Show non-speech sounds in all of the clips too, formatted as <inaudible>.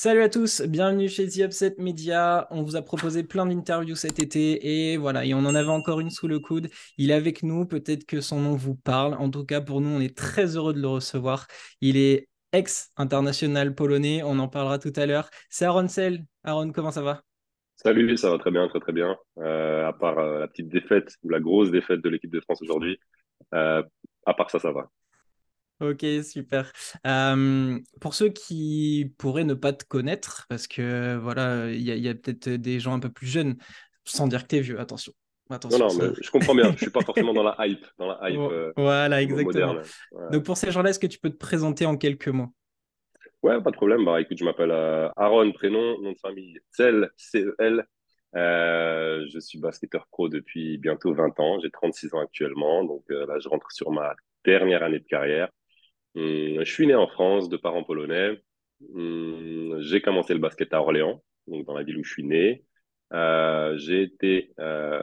Salut à tous, bienvenue chez The Upset Media. On vous a proposé plein d'interviews cet été et voilà, et on en avait encore une sous le coude. Il est avec nous, peut-être que son nom vous parle. En tout cas, pour nous, on est très heureux de le recevoir. Il est ex-international polonais, on en parlera tout à l'heure. C'est Aaron Sell. Aaron, comment ça va? Salut, ça va très bien, très très bien. Euh, à part euh, la petite défaite ou la grosse défaite de l'équipe de France aujourd'hui, euh, à part ça, ça va. Ok, super. Euh, pour ceux qui pourraient ne pas te connaître, parce que voilà, il y a, peut-être des gens un peu plus jeunes, sans dire que tu es vieux, attention. attention non, non, mais je comprends bien, je suis pas forcément dans la hype, dans la <laughs> hype euh, voilà, exactement. Donc pour ces gens-là, est-ce que tu peux te présenter en quelques mots? Ouais, pas de problème. Bah écoute, je m'appelle euh, Aaron, prénom, nom de famille Cel, C-E-L. je suis basketteur pro depuis bientôt 20 ans. J'ai 36 ans actuellement. Donc là, je rentre sur ma dernière année de carrière. Hum, je suis né en France de parents polonais. Hum, j'ai commencé le basket à Orléans, donc dans la ville où je suis né. Euh, j'ai été euh,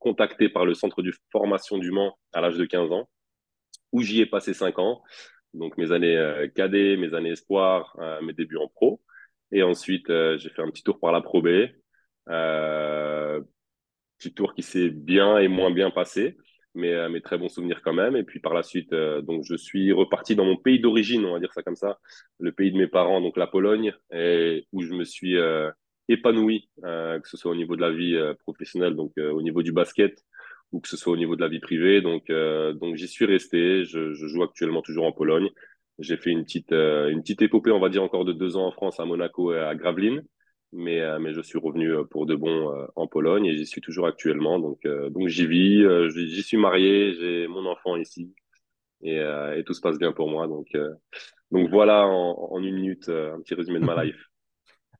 contacté par le centre de formation du Mans à l'âge de 15 ans, où j'y ai passé 5 ans. Donc mes années euh, cadets, mes années espoirs, mes débuts en pro. Et ensuite, j'ai fait un petit tour par la Pro B. petit tour qui s'est bien et moins bien passé mais, euh, mes très bons souvenirs quand même. Et puis par la suite, euh, donc je suis reparti dans mon pays d'origine, on va dire ça comme ça, le pays de mes parents, donc la Pologne, et où je me suis euh, épanoui, que ce soit au niveau de la vie professionnelle, donc au niveau du basket, ou que ce soit au niveau de la vie privée. Donc, donc j'y suis resté. Je, je, joue actuellement toujours en Pologne. J'ai fait une petite, une petite épopée, on va dire encore de deux ans en France, à Monaco et à Gravelines mais, euh, mais je suis revenu euh, pour de bon euh, en Pologne et j'y suis toujours actuellement. Donc, donc j'y vis, j'y suis marié, j'ai mon enfant ici et, et, tout se passe bien pour moi. Donc, donc voilà en, en une minute un petit résumé de ma life. <laughs>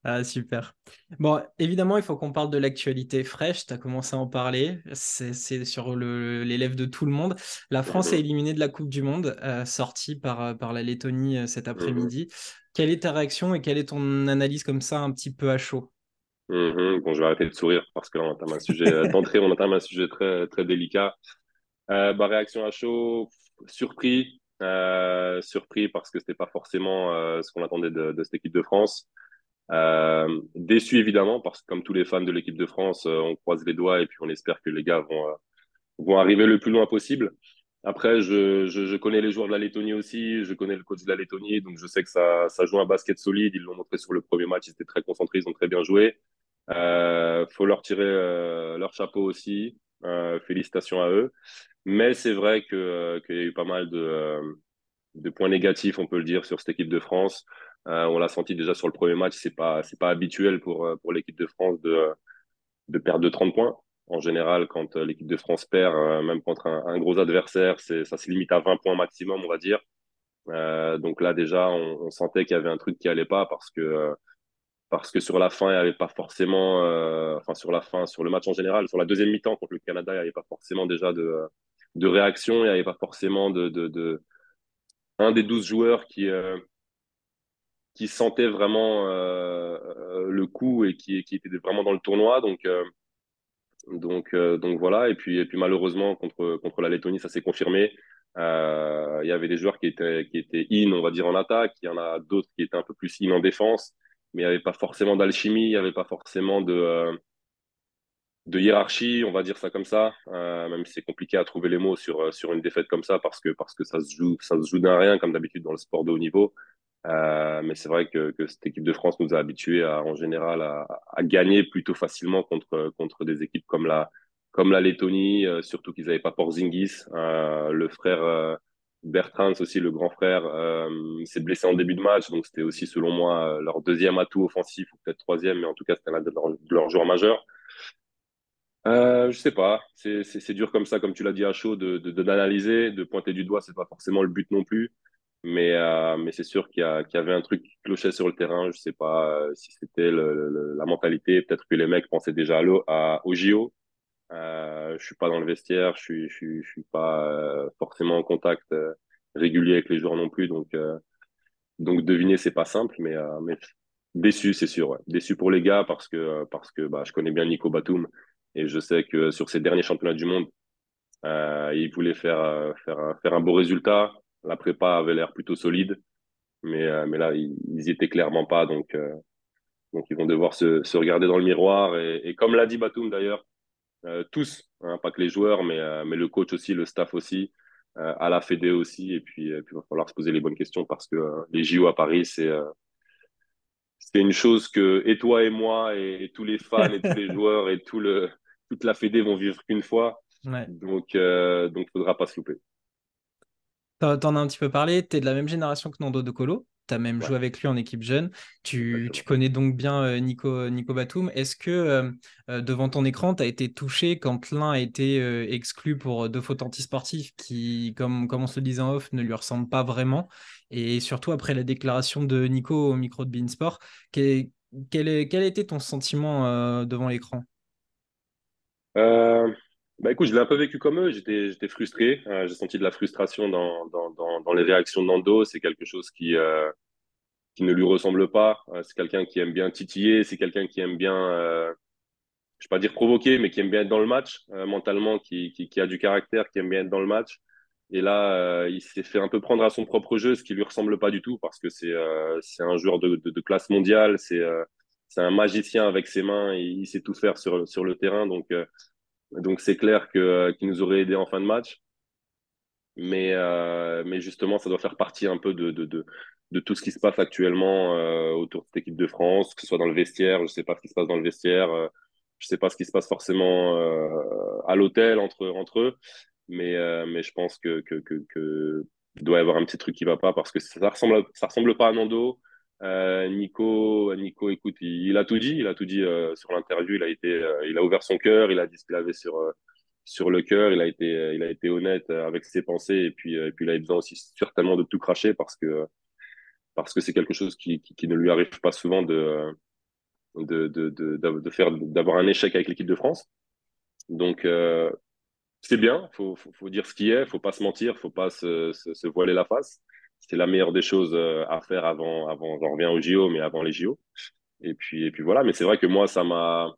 Ah, super. Bon, évidemment, il faut qu'on parle de l'actualité fraîche. Tu as commencé à en parler. C'est sur les lèvres de tout le monde. La France est éliminée de la Coupe du Monde, sortie par, par la Lettonie cet après-midi. Quelle est ta réaction et quelle est ton analyse comme ça, un petit peu à chaud? Mmh Bon, je vais arrêter de sourire parce que là, on entame un sujet euh, d'entrée, on entame un sujet très, très délicat. Euh, bah, réaction à chaud, surpris. Euh, surpris parce que c'était pas forcément ce qu'on attendait de, cette équipe de France. déçu évidemment parce que comme tous les fans de l'équipe de France, on croise les doigts et puis on espère que les gars vont, vont arriver le plus loin possible. Après, je, je, connais les joueurs de la Lettonie aussi, je connais le coach de la Lettonie, donc je sais que ça, ça joue un basket solide. Ils l'ont montré sur le premier match, ils étaient très concentrés, ils ont très bien joué. Euh, faut leur tirer euh, leur chapeau aussi. Euh, félicitations à eux. Mais c'est vrai euh, qu'il y a eu pas mal de, euh, de points négatifs, on peut le dire, sur cette équipe de France. on l'a senti déjà sur le premier match, c'est pas pas habituel pour pour l'équipe de France de de perdre de 30 points en général, quand euh, l'équipe de France perd, euh, même contre un, gros adversaire, ça se limite à 20 points maximum, on va dire. Euh, donc là, déjà, on, sentait qu'il y avait un truc qui allait pas parce que, parce que sur la fin, il n'y avait pas forcément, enfin, sur la fin, sur le match en général, sur la deuxième mi-temps contre le Canada, il n'y avait pas forcément déjà de, de réaction, il n'y avait pas forcément de, de, de, un des 12 joueurs qui, qui sentait vraiment le coup et qui, qui était vraiment dans le tournoi. Donc, donc, euh, donc voilà. Et puis, et puis malheureusement, contre, contre la Lettonie, ça s'est confirmé. Euh, il y avait des joueurs qui étaient, qui étaient in, on va dire, en attaque. Il y en a d'autres qui étaient un peu plus in en défense. Mais il n'y avait pas forcément d'alchimie, il n'y avait pas forcément de, euh, de hiérarchie, on va dire ça comme ça. même si c'est compliqué à trouver les mots sur, sur une défaite comme ça parce que, parce que ça se joue, ça se joue d'un rien, comme d'habitude dans le sport de haut niveau. Euh, mais c'est vrai que, que, cette équipe de France nous a habitués à, en général à, à, gagner plutôt facilement contre, contre des équipes comme la, comme la Lettonie, euh, surtout qu'ils n'avaient pas Porzingis. Euh, le frère euh, Bertrand, aussi le grand frère, s'est blessé en début de match, donc c'était aussi selon moi leur deuxième atout offensif ou peut-être troisième, mais en tout cas c'était l'un de leurs leur joueurs majeurs. Euh, je sais pas, c'est dur comme ça, comme tu l'as dit à chaud, de d'analyser, de, de, pointer du doigt, c'est pas forcément le but non plus. Mais, euh, mais c'est sûr qu'il y, y, avait un truc qui clochait sur le terrain. Je sais pas euh, si c'était la mentalité. Peut-être que les mecs pensaient déjà à, au JO. Euh, je suis pas dans le vestiaire. Je suis, je suis, je suis pas euh, forcément en contact euh, régulier avec les joueurs non plus. Donc, donc deviner, c'est pas simple. Mais, mais déçu, c'est sûr. Ouais. Déçu pour les gars parce que, parce que bah, je connais bien Nico Batum. Et je sais que sur ces derniers championnats du monde, il voulait faire, faire, faire un beau résultat la prépa avait l'air plutôt solide. Mais, mais là, ils, ils y étaient clairement pas. Donc, donc ils vont devoir se, se regarder dans le miroir. Et, et comme l'a dit Batum d'ailleurs, tous, hein, pas que les joueurs, mais, mais le coach aussi, le staff aussi, à la Fédé aussi. Et puis, il va falloir se poser les bonnes questions parce que les JO à Paris, c'est c'est une chose que et toi et moi et, tous les fans et tous les <laughs> joueurs et tout le, toute la Fédé vont vivre qu'une fois. Donc, euh, donc, il ne faudra pas se louper. T'en as un petit peu parlé, tu es de la même génération que Nando De Colo, tu as même joué avec lui en équipe jeune, tu, tu connais donc bien euh, Nico, Nico Batum. Est-ce que euh, euh, devant ton écran, tu as été touché quand l'un a été exclu pour deux fautes antisportives qui, comme, comme on se le disait en off, ne lui ressemblent pas vraiment? Et surtout après la déclaration de Nico au micro de Beansport, quel, quel, quel a été ton sentiment devant l'écran? Bah écoute, je l'ai un peu vécu comme eux. J'étais, j'étais frustré. Euh, j'ai senti de la frustration dans, dans, dans, les réactions de Nando. C'est quelque chose qui, euh, qui ne lui ressemble pas. Euh, c'est quelqu'un qui aime bien titiller. C'est quelqu'un qui aime bien, je vais pas dire provoquer, mais qui aime bien être dans le match mentalement, qui, qui, a du caractère, qui aime bien être dans le match. Et là, il s'est fait un peu prendre à son propre jeu, ce qui lui ressemble pas du tout, parce que c'est, c'est un joueur de, de, de classe mondiale. C'est, c'est un magicien avec ses mains. Il, il sait tout faire sur, sur le terrain. Donc donc c'est clair que euh, qu'il nous aurait aidé en fin de match. Mais, euh, mais justement, ça doit faire partie un peu de, de, de, tout ce qui se passe actuellement euh, autour de cette équipe de France, que ce soit dans le vestiaire, je ne sais pas ce qui se passe dans le vestiaire, je ne sais pas ce qui se passe forcément à l'hôtel entre, entre eux, mais, mais je pense que, que, que doit y avoir un petit truc qui ne va pas parce que ça ressemble, ça ressemble pas à Nando, euh, Nico, Nico, écoute, il, a tout dit, il a tout dit euh, sur l'interview. Il a été, euh, il a ouvert son cœur, il a dit ce qu'il avait sur sur le cœur. Il a été, il a été honnête avec ses pensées et puis, et puis il a besoin aussi certainement de tout cracher parce que parce que c'est quelque chose qui, qui, qui, ne lui arrive pas souvent de de, de, de, de faire d'avoir un échec avec l'équipe de France. Donc c'est bien, faut, faut, faut dire ce qui est, faut pas se mentir, faut pas se, se, se voiler la face c'est la meilleure des choses euh, à faire avant, avant, j'en reviens au JO, mais avant les JO. Et puis, et puis voilà, mais c'est vrai que moi, ça m'a.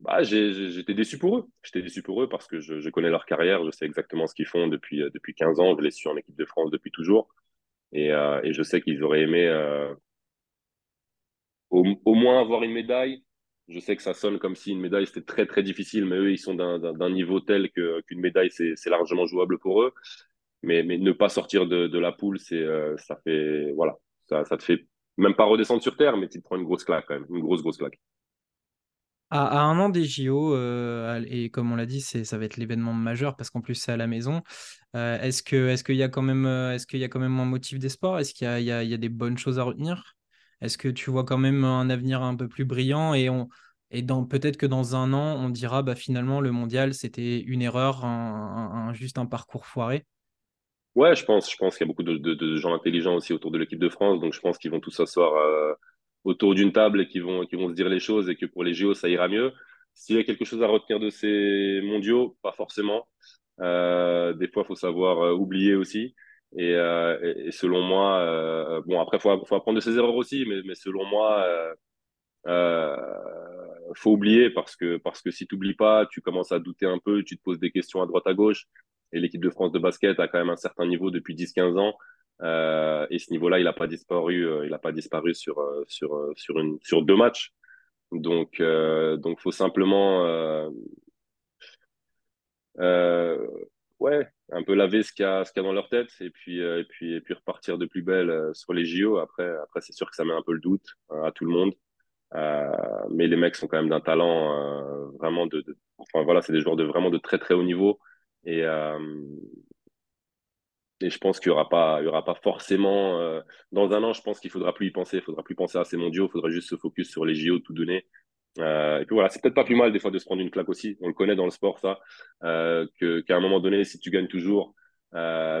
Bah, j'étais déçu pour eux. J'étais déçu pour eux parce que je, connais leur carrière, je sais exactement ce qu'ils font depuis, euh, depuis 15 ans, je les suis en équipe de France depuis toujours. Et, euh, et je sais qu'ils auraient aimé au, au, moins avoir une médaille. Je sais que ça sonne comme si une médaille c'était très très difficile, mais eux ils sont d'un niveau tel qu'une médaille c'est largement jouable pour eux mais, mais ne pas sortir de, la poule, c'est, euh, ça fait, voilà, ça, te fait même pas redescendre sur terre, mais tu te prends une grosse claque quand même, une grosse, grosse claque. À, un an des JO, euh, et comme on l'a dit, ça va être l'événement majeur parce qu'en plus c'est à la maison. Euh, est-ce, que, est-ce qu'il y a quand même, est-ce y a quand même un motif d'espoir Est-ce qu'il y a, il y, a, des bonnes choses à retenir? Est-ce que tu vois quand même un avenir un peu plus brillant? Et on, et dans, peut-être que dans un an, on dira bah, finalement le mondial c'était une erreur, un, juste un parcours foiré Ouais, je pense, je pense qu'il y a beaucoup de, gens intelligents aussi autour de l'équipe de France, donc je pense qu'ils vont tous s'asseoir euh, autour d'une table et qu'ils vont, qu'ils vont se dire les choses et que pour les JO, ça ira mieux. S'il y a quelque chose à retenir de ces mondiaux, pas forcément. Euh, des fois, il faut savoir euh, oublier aussi. Et, selon moi, bon, après, il faut, apprendre de ses erreurs aussi, mais, selon moi, euh, faut oublier parce que, parce que si tu n'oublies pas, tu commences à douter un peu, tu te poses des questions à droite à gauche. Et l'équipe de France de basket a quand même un certain niveau depuis 10-15 ans. Euh, et ce niveau-là, il n'a pas disparu. Euh, il n'a pas disparu sur euh, sur sur deux matchs. Donc euh, donc faut simplement ouais un peu laver ce qu'il y y a dans leur tête et puis et puis et puis repartir de plus belle sur les JO. Après après c'est sûr que ça met un peu le doute à tout le monde. mais les mecs sont quand même d'un talent vraiment de, de, enfin voilà c'est des joueurs de vraiment de très très haut niveau et, euh, et je pense qu'il n'y aura, pas, aura pas forcément. Euh, dans un an, je pense qu'il ne faudra plus y penser. Il ne faudra plus penser à ces mondiaux. Il faudra juste se focus sur les JO, tout donner. Euh, et puis voilà, c'est peut-être pas plus mal des fois de se prendre une claque aussi. On le connaît dans le sport, ça. Euh, qu'à un moment donné, si tu gagnes toujours,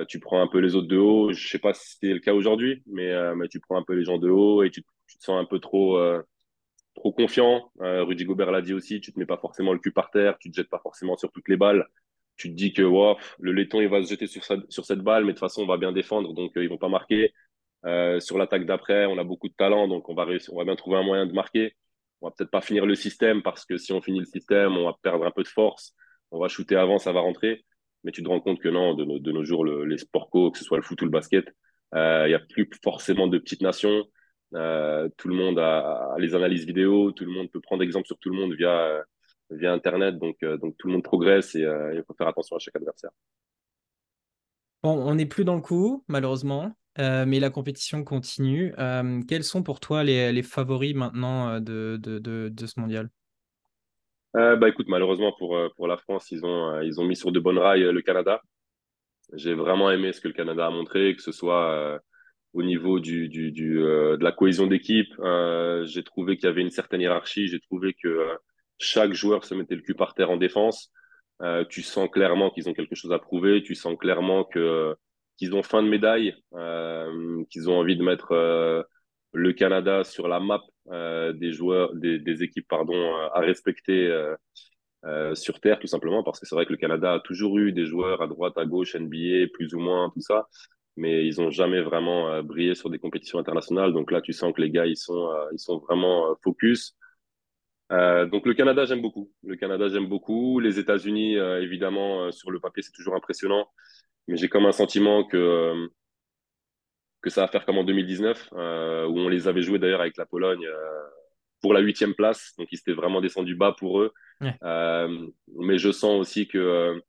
tu prends un peu les autres de haut. Je sais pas si c'est le cas aujourd'hui, mais, mais tu prends un peu les gens de haut et tu, tu te sens un peu trop, trop confiant. Rudy Gobert l'a dit aussi. Tu te mets pas forcément le cul par terre. Tu te jettes pas forcément sur toutes les balles tu te dis que le laiton il va se jeter sur, cette balle, mais de toute façon on va bien défendre, donc euh, ils vont pas marquer. Euh, sur l'attaque d'après, on a beaucoup de talent, donc on va bien trouver un moyen de marquer. On va peut-être pas finir le système parce que si on finit le système, on va perdre un peu de force. On va shooter avant, ça va rentrer. Mais tu te rends compte que non, de, nos jours, le, les sports co, que ce soit le foot ou le basket, Il n'y a plus forcément de petites nations. tout le monde a, les analyses vidéo, tout le monde peut prendre exemple sur tout le monde via, via Internet. Donc, donc tout le monde progresse et il faut faire attention à chaque adversaire. Bon, on n'est plus dans le coup, malheureusement, euh, mais la compétition continue. Euh, quels sont pour toi les, favoris maintenant euh, de, de, ce mondial? Bah écoute, malheureusement pour, pour la France, ils ont, ils ont mis sur de bonnes rails le Canada. J'ai vraiment aimé ce que le Canada a montré, que ce soit au niveau du, du, du de la cohésion d'équipe. j'ai trouvé qu'il y avait une certaine hiérarchie. J'ai trouvé que chaque joueur se mettait le cul par terre en défense. Euh, tu sens clairement qu'ils ont quelque chose à prouver. Tu sens clairement que qu'ils ont faim de médaille, euh, qu'ils ont envie de mettre euh, le Canada sur la map euh, des joueurs, des, des, équipes pardon à respecter sur terre tout simplement parce que c'est vrai que le Canada a toujours eu des joueurs à droite, à gauche, NBA, plus ou moins tout ça, mais ils ont jamais vraiment brillé sur des compétitions internationales. Donc là, tu sens que les gars ils sont ils sont vraiment focus. Euh, donc le Canada, j'aime beaucoup. Le Canada, j'aime beaucoup. Les États-Unis, euh, évidemment, euh, sur le papier, c'est toujours impressionnant. Mais j'ai comme un sentiment que, que ça va faire comme en 2019, où on les avait joués d'ailleurs avec la Pologne pour la huitième place. Donc ils s'étaient vraiment descendus bas pour eux. mais je sens aussi que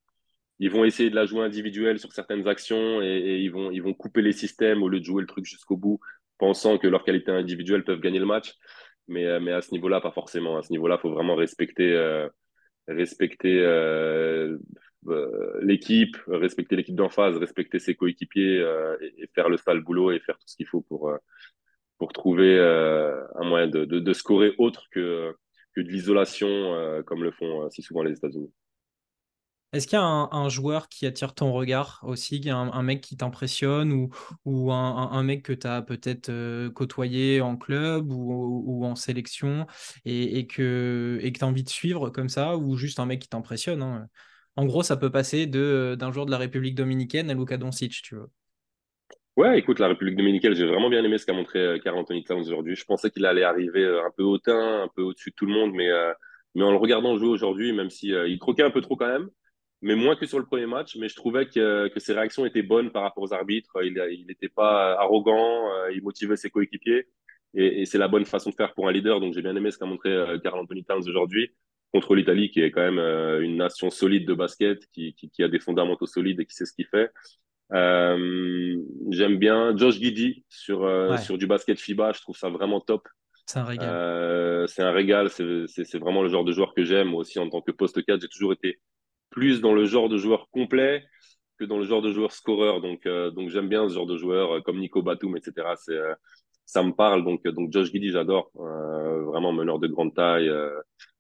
ils vont essayer de la jouer individuelle sur certaines actions et, et, ils, vont, ils vont couper les systèmes au lieu de jouer le truc jusqu'au bout, pensant que leurs qualités individuelles peuvent gagner le match mais, euh, mais à ce niveau-là, pas forcément. À ce niveau-là, il faut vraiment respecter, euh, respecter euh, l'équipe, respecter l'équipe d'en face, respecter ses coéquipiers et, faire le sale boulot et faire tout ce qu'il faut pour, pour trouver un moyen de, de, de, scorer autre que, que de l'isolation, comme le font si souvent les États-Unis. Est-ce qu'il y a un, joueur qui attire ton regard aussi, un, un mec qui t'impressionne ou, un, mec que tu as peut-être euh, côtoyé en club ou, en sélection et, que tu as envie de suivre comme ça ou juste un mec qui t'impressionne hein? En gros, ça peut passer d'un joueur de la République dominicaine à Luka Doncic, tu vois. Ouais, écoute, la République dominicaine, j'ai vraiment bien aimé ce qu'a montré euh, Carl Anthony Towns aujourd'hui. Je pensais qu'il allait arriver euh, un peu hautain, un peu au-dessus de tout le monde, mais, en le regardant jouer aujourd'hui, même si croquait un peu trop quand même, mais moins que sur le premier match. Mais je trouvais que, que ses réactions étaient bonnes par rapport aux arbitres. Il n'était pas arrogant, euh, il motivait ses coéquipiers. Et, et c'est la bonne façon de faire pour un leader. Donc j'ai bien aimé ce qu'a montré euh, Carl Anthony Towns aujourd'hui contre l'Italie, qui est quand même euh, une nation solide de basket, qui, qui, qui, a des fondamentaux solides et qui sait ce qu'il fait. Euh, J'aime bien Josh Giddy sur, euh, sur du basket FIBA. Je trouve ça vraiment top. C'est un régal. Euh, c'est un régal. C'est vraiment le genre de joueur que j'aime. Aussi, en tant que poste 4, j'ai toujours été plus dans le genre de joueur complet que dans le genre de joueur scoreur. Donc, euh, donc j'aime bien ce genre de joueur euh, comme Nico Batum, etc. C'est, euh, ça me parle. Donc, donc Josh Giddy, j'adore. vraiment meneur de grande taille,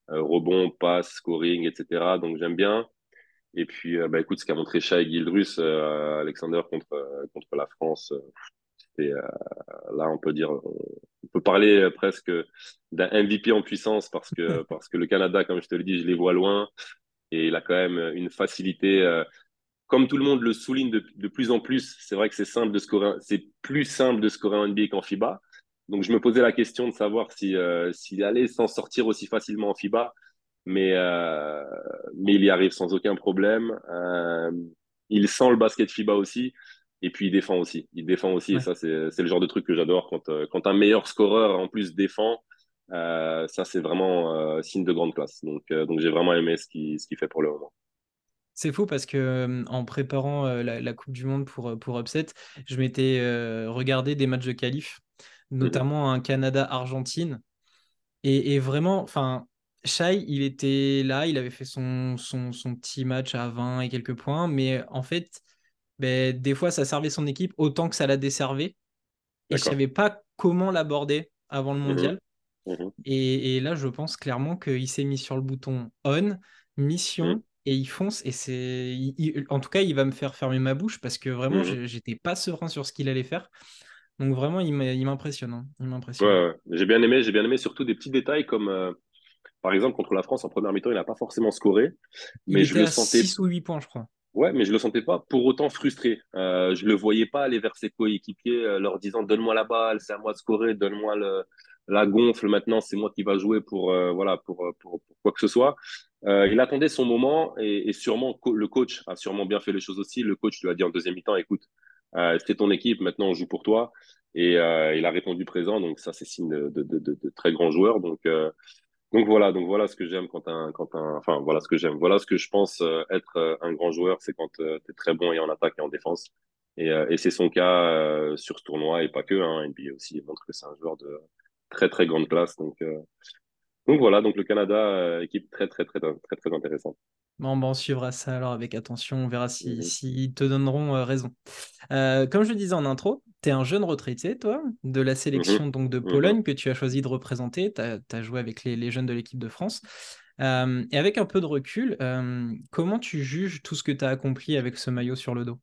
rebond, passe, scoring, etc. Donc j'aime bien. Et puis, bah, écoute, ce qu'a montré Shai Gildrus, Alexander contre, contre la France, c'était là, on peut dire, on peut parler presque d'un MVP en puissance parce que, <laughs> parce que le Canada, comme je te le dis, je les vois loin et il a quand même une facilité. Euh, comme tout le monde le souligne de, de plus en plus, c'est vrai que c'est simple de scorer, c'est plus simple de scorer en NBA qu'en FIBA. Donc je me posais la question de savoir si euh, s'il allait s'en sortir aussi facilement en FIBA, mais euh, mais il y arrive sans aucun problème. Euh, il sent le basket FIBA aussi. Et puis il défend aussi. Il défend aussi. Et ça, c'est le genre de truc que j'adore. Quand, euh, quand un meilleur scoreur en plus défend, euh, ça, c'est vraiment euh, signe de grande classe. Donc, euh, donc j'ai vraiment aimé ce qu'il ce fait pour le moment. C'est fou parce que en préparant la, Coupe du Monde pour, pour Upset, je m'étais regardé des matchs de qualif, mhm. notamment un Canada-Argentine. Et, vraiment, enfin, Shai, il était là, il avait fait son, son, son, petit match à 20 et quelques points, mais en fait, ben, des fois, ça servait son équipe autant que ça la desservait. Et je ne savais pas comment l'aborder avant le mhm. mondial. Mhm. Et, là, je pense clairement qu'il s'est mis sur le bouton on, mission, mhm. et il fonce. Et c'est, en tout cas, il va me faire fermer ma bouche parce que vraiment, mhm. j'étais pas serein sur ce qu'il allait faire. Donc vraiment, il m'impressionne. Hein. Il m'impressionne. J'ai bien aimé. J'ai bien aimé surtout des petits détails comme. Euh, par exemple, contre la France, en première mi-temps, il n'a pas forcément scoré. Mais je le sentais. 6 ou 8 points, je crois. Ouais, mais je le sentais pas pour autant frustré. Euh, je le voyais pas aller vers ses coéquipiers, euh, leur disant donne-moi la balle, c'est à moi de scorer, donne-moi le, la gonfle maintenant, c'est moi qui va jouer pour euh, voilà pour, pour, quoi que ce soit. Euh, il attendait son moment et, sûrement le coach a sûrement bien fait les choses aussi. Le coach lui a dit en deuxième mi-temps, écoute, c'est ton équipe, maintenant on joue pour toi. Et il a répondu présent, donc ça c'est signe de, très grands joueurs. Donc donc voilà, donc voilà ce que j'aime quand un, quand un, enfin voilà ce que j'aime, voilà ce que je pense être un grand joueur, c'est quand tu es très bon et en attaque et en défense. Et, c'est son cas sur ce tournoi et pas que. Hein, puis aussi il montre que c'est un joueur de très très grande classe. Donc donc voilà, donc le Canada, euh, équipe très, très, très, très, très, intéressante. Bon, on suivra ça alors avec attention, on verra s'ils si, mhm. te donneront euh, raison. Euh, comme je le disais en intro, tu es un jeune retraité, toi, de la sélection mhm. donc de Mhm. Pologne que tu as choisi de représenter. Tu as, joué avec les, les jeunes de l'équipe de France. Euh, et avec un peu de recul, euh, comment tu juges tout ce que tu as accompli avec ce maillot sur le dos?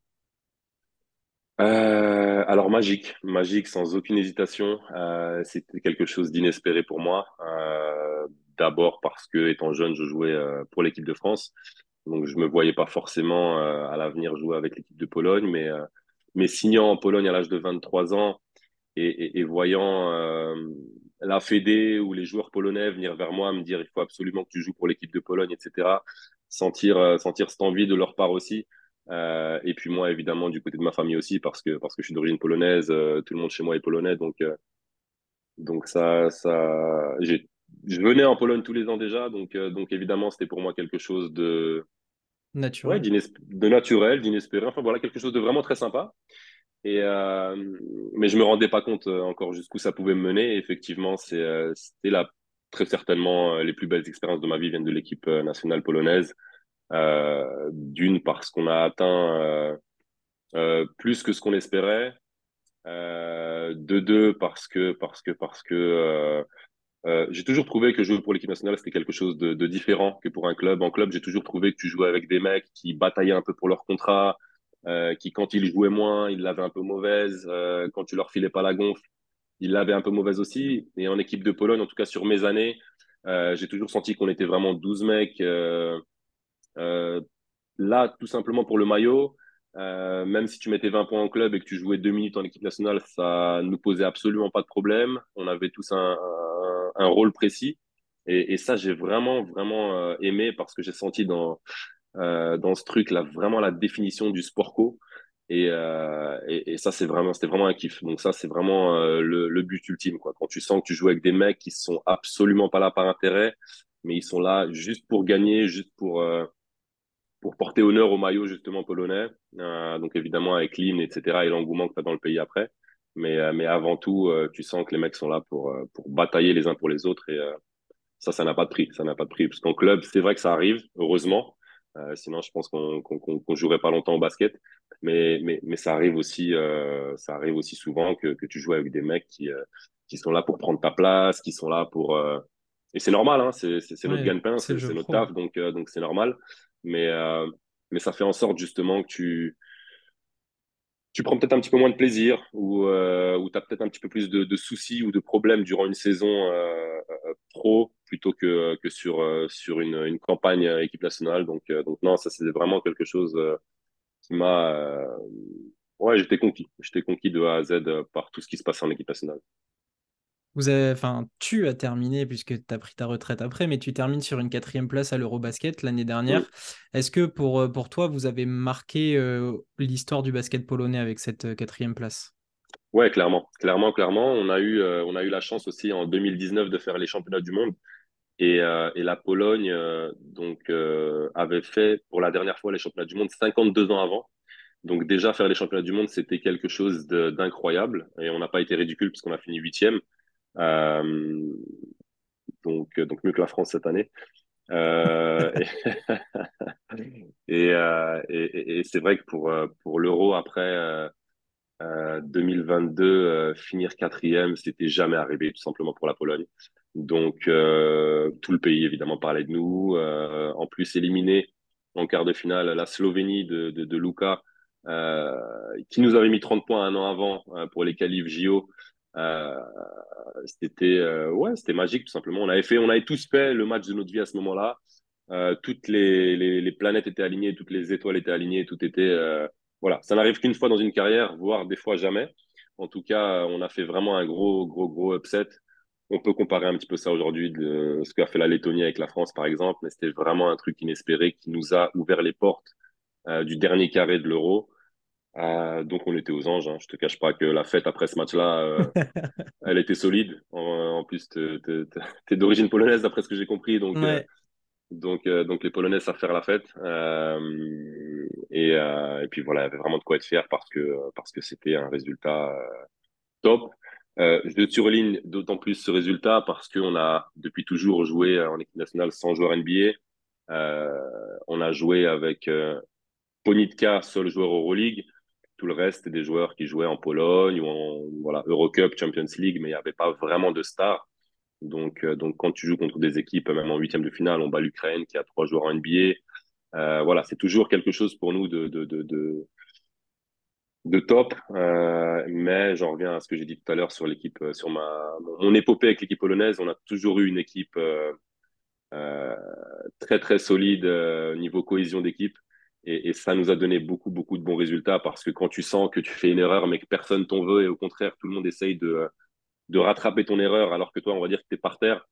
Euh, alors magique, magique sans aucune hésitation. Euh, c'était quelque chose d'inespéré pour moi. Euh, D'abord parce que étant jeune, je jouais euh, pour l'équipe de France, donc je me voyais pas forcément euh, à l'avenir jouer avec l'équipe de Pologne, mais euh, mais signant en Pologne à l'âge de 23 ans et, et, et voyant la Fédé ou les joueurs polonais venir vers moi me dire il faut absolument que tu joues pour l'équipe de Pologne, etc. Sentir sentir cette envie de leur part aussi. Euh, et puis moi, évidemment, du côté de ma famille aussi, parce que, parce que je suis d'origine polonaise, euh, tout le monde chez moi est polonais, donc, euh, donc ça, ça, j'ai, je venais en Pologne tous les ans déjà, donc, donc évidemment, c'était pour moi quelque chose de, ouais, naturel. de naturel, d'inespéré, enfin voilà, quelque chose de vraiment très sympa. Et mais je me rendais pas compte encore jusqu'où ça pouvait me mener. Et effectivement, c'est, c'était là très certainement les plus belles expériences de ma vie viennent de l'équipe nationale polonaise. Euh, D'une parce qu'on a atteint euh, euh, plus que ce qu'on espérait. De deux parce que parce que parce que j'ai toujours trouvé que jouer pour l'équipe nationale c'était quelque chose de, différent que pour un club. En club, j'ai toujours trouvé que tu jouais avec des mecs qui bataillaient un peu pour leur contrat, qui quand ils jouaient moins, ils l'avaient un peu mauvaise. Quand tu leur filais pas la gonfle, ils l'avaient un peu mauvaise aussi. Et en équipe de Pologne, en tout cas sur mes années, j'ai toujours senti qu'on était vraiment 12 mecs. Là, tout simplement pour le maillot, euh, même si tu mettais 20 points en club et que tu jouais deux minutes en équipe nationale, ça nous posait absolument pas de problème. On avait tous un, rôle précis. Et, ça, j'ai vraiment, vraiment euh, aimé parce que j'ai senti dans, euh, dans ce truc-là vraiment la définition du sport co. Et, euh, ça, c'est vraiment, c'était vraiment un kiff. Donc ça, c'est vraiment euh, le, le, but ultime, quoi. Quand tu sens que tu joues avec des mecs qui sont absolument pas là par intérêt, mais ils sont là juste pour gagner, juste pour euh, pour porter honneur au maillot justement polonais. Euh, donc évidemment avec l'hymne, etc. et l'engouement que tu as dans le pays après. Mais, euh, mais avant tout, euh, tu sens que les mecs sont là pour, pour batailler les uns pour les autres. Et ça, ça n'a pas de prix. Ça n'a pas de prix. Parce qu'en club, c'est vrai que ça arrive, heureusement. Sinon, je pense qu'on qu'on qu'on jouerait pas longtemps au basket. Mais, mais, mais ça arrive aussi, ça arrive aussi souvent que, que tu joues avec des mecs qui, qui sont là pour prendre ta place, qui sont là pour... Et c'est normal, hein, c'est notre Ouais, gagne-pain, c'est notre pro. taf, donc donc c'est normal mais, euh, mais ça fait en sorte justement que tu, tu prends peut-être un petit peu moins de plaisir ou, euh, ou tu as peut-être un petit peu plus de, soucis ou de problèmes durant une saison euh, pro plutôt que, que sur, sur une, une campagne équipe nationale. Donc, donc non, ça c'est vraiment quelque chose qui m'a... ouais, j'étais conquis. J'étais conquis de A à Z par tout ce qui se passe en équipe nationale. Vous avez, enfin, tu as terminé, puisque tu as pris ta retraite après, mais tu termines sur une quatrième place à l'Eurobasket l'année dernière. Est-ce que pour, euh, pour toi, vous avez marqué euh, l'histoire du basket polonais avec cette euh, quatrième place? Ouais, clairement, clairement, clairement. On a eu, euh, on a eu la chance aussi en 2019 de faire les championnats du monde et, euh, et la Pologne donc avait fait pour la dernière fois les championnats du monde 52 ans avant. Donc déjà faire les championnats du monde c'était quelque chose d'incroyable et on n'a pas été ridicule puisqu'on a fini huitième. Euh, donc donc mieux que la France cette année. Euh, et, <laughs> euh, c'est vrai que pour euh, pour l'Euro après. Euh, Euh, 2022, euh, finir quatrième, c'était jamais arrivé, tout simplement pour la Pologne. Donc, euh, tout le pays, évidemment, parlait de nous. Euh, en plus, éliminé en quart de finale la Slovénie de, de, de euh, qui nous avait mis 30 points un an avant euh, pour les qualifs JO. Euh, c'était euh, ouais, c'était magique, tout simplement. On avait fait, on avait tous fait le match de notre vie à ce moment-là. Euh, toutes les, les, planètes étaient alignées, toutes les étoiles étaient alignées, tout était voilà, ça n'arrive qu'une fois dans une carrière, voire des fois jamais. En tout cas, on a fait vraiment un gros, gros, gros upset. On peut comparer un petit peu ça aujourd'hui de ce qu'a fait la Lettonie avec la France, par exemple, mais c'était vraiment un truc inespéré qui nous a ouvert les portes du dernier carré de l'euro. Donc on était aux anges. Hein. Je te cache pas que la fête après ce match-là, <laughs> elle était solide. En, plus, tu es, d'origine polonaise d'après ce que j'ai compris, donc donc, euh, donc les Polonais savent faire la fête. Euh, et, euh, et, puis voilà, il y avait vraiment de quoi être fier parce que parce que c'était un résultat euh, top. Euh, je surligne d'autant plus ce résultat parce qu'on a depuis toujours joué en équipe nationale sans joueur NBA. on a joué avec Ponitka, seul joueur Euroleague. Tout le reste, des joueurs qui jouaient en Pologne ou en voilà, Eurocup, Champions League, mais il n'y avait pas vraiment de stars. Donc, euh, donc quand tu joues contre des équipes, même en huitième de finale, on bat l'Ukraine qui a trois joueurs en NBA. Euh, voilà, c'est toujours quelque chose pour nous de, de, de, de, top. Euh, mais j'en reviens à ce que j'ai dit tout à l'heure sur l'équipe, sur ma mon épopée avec l'équipe polonaise. On a toujours eu une équipe très très solide niveau cohésion d'équipe. Et, ça nous a donné beaucoup beaucoup de bons résultats parce que quand tu sens que tu fais une erreur mais que personne t'en veut et au contraire tout le monde essaye de de rattraper ton erreur alors que toi, on va dire que tu es par terre,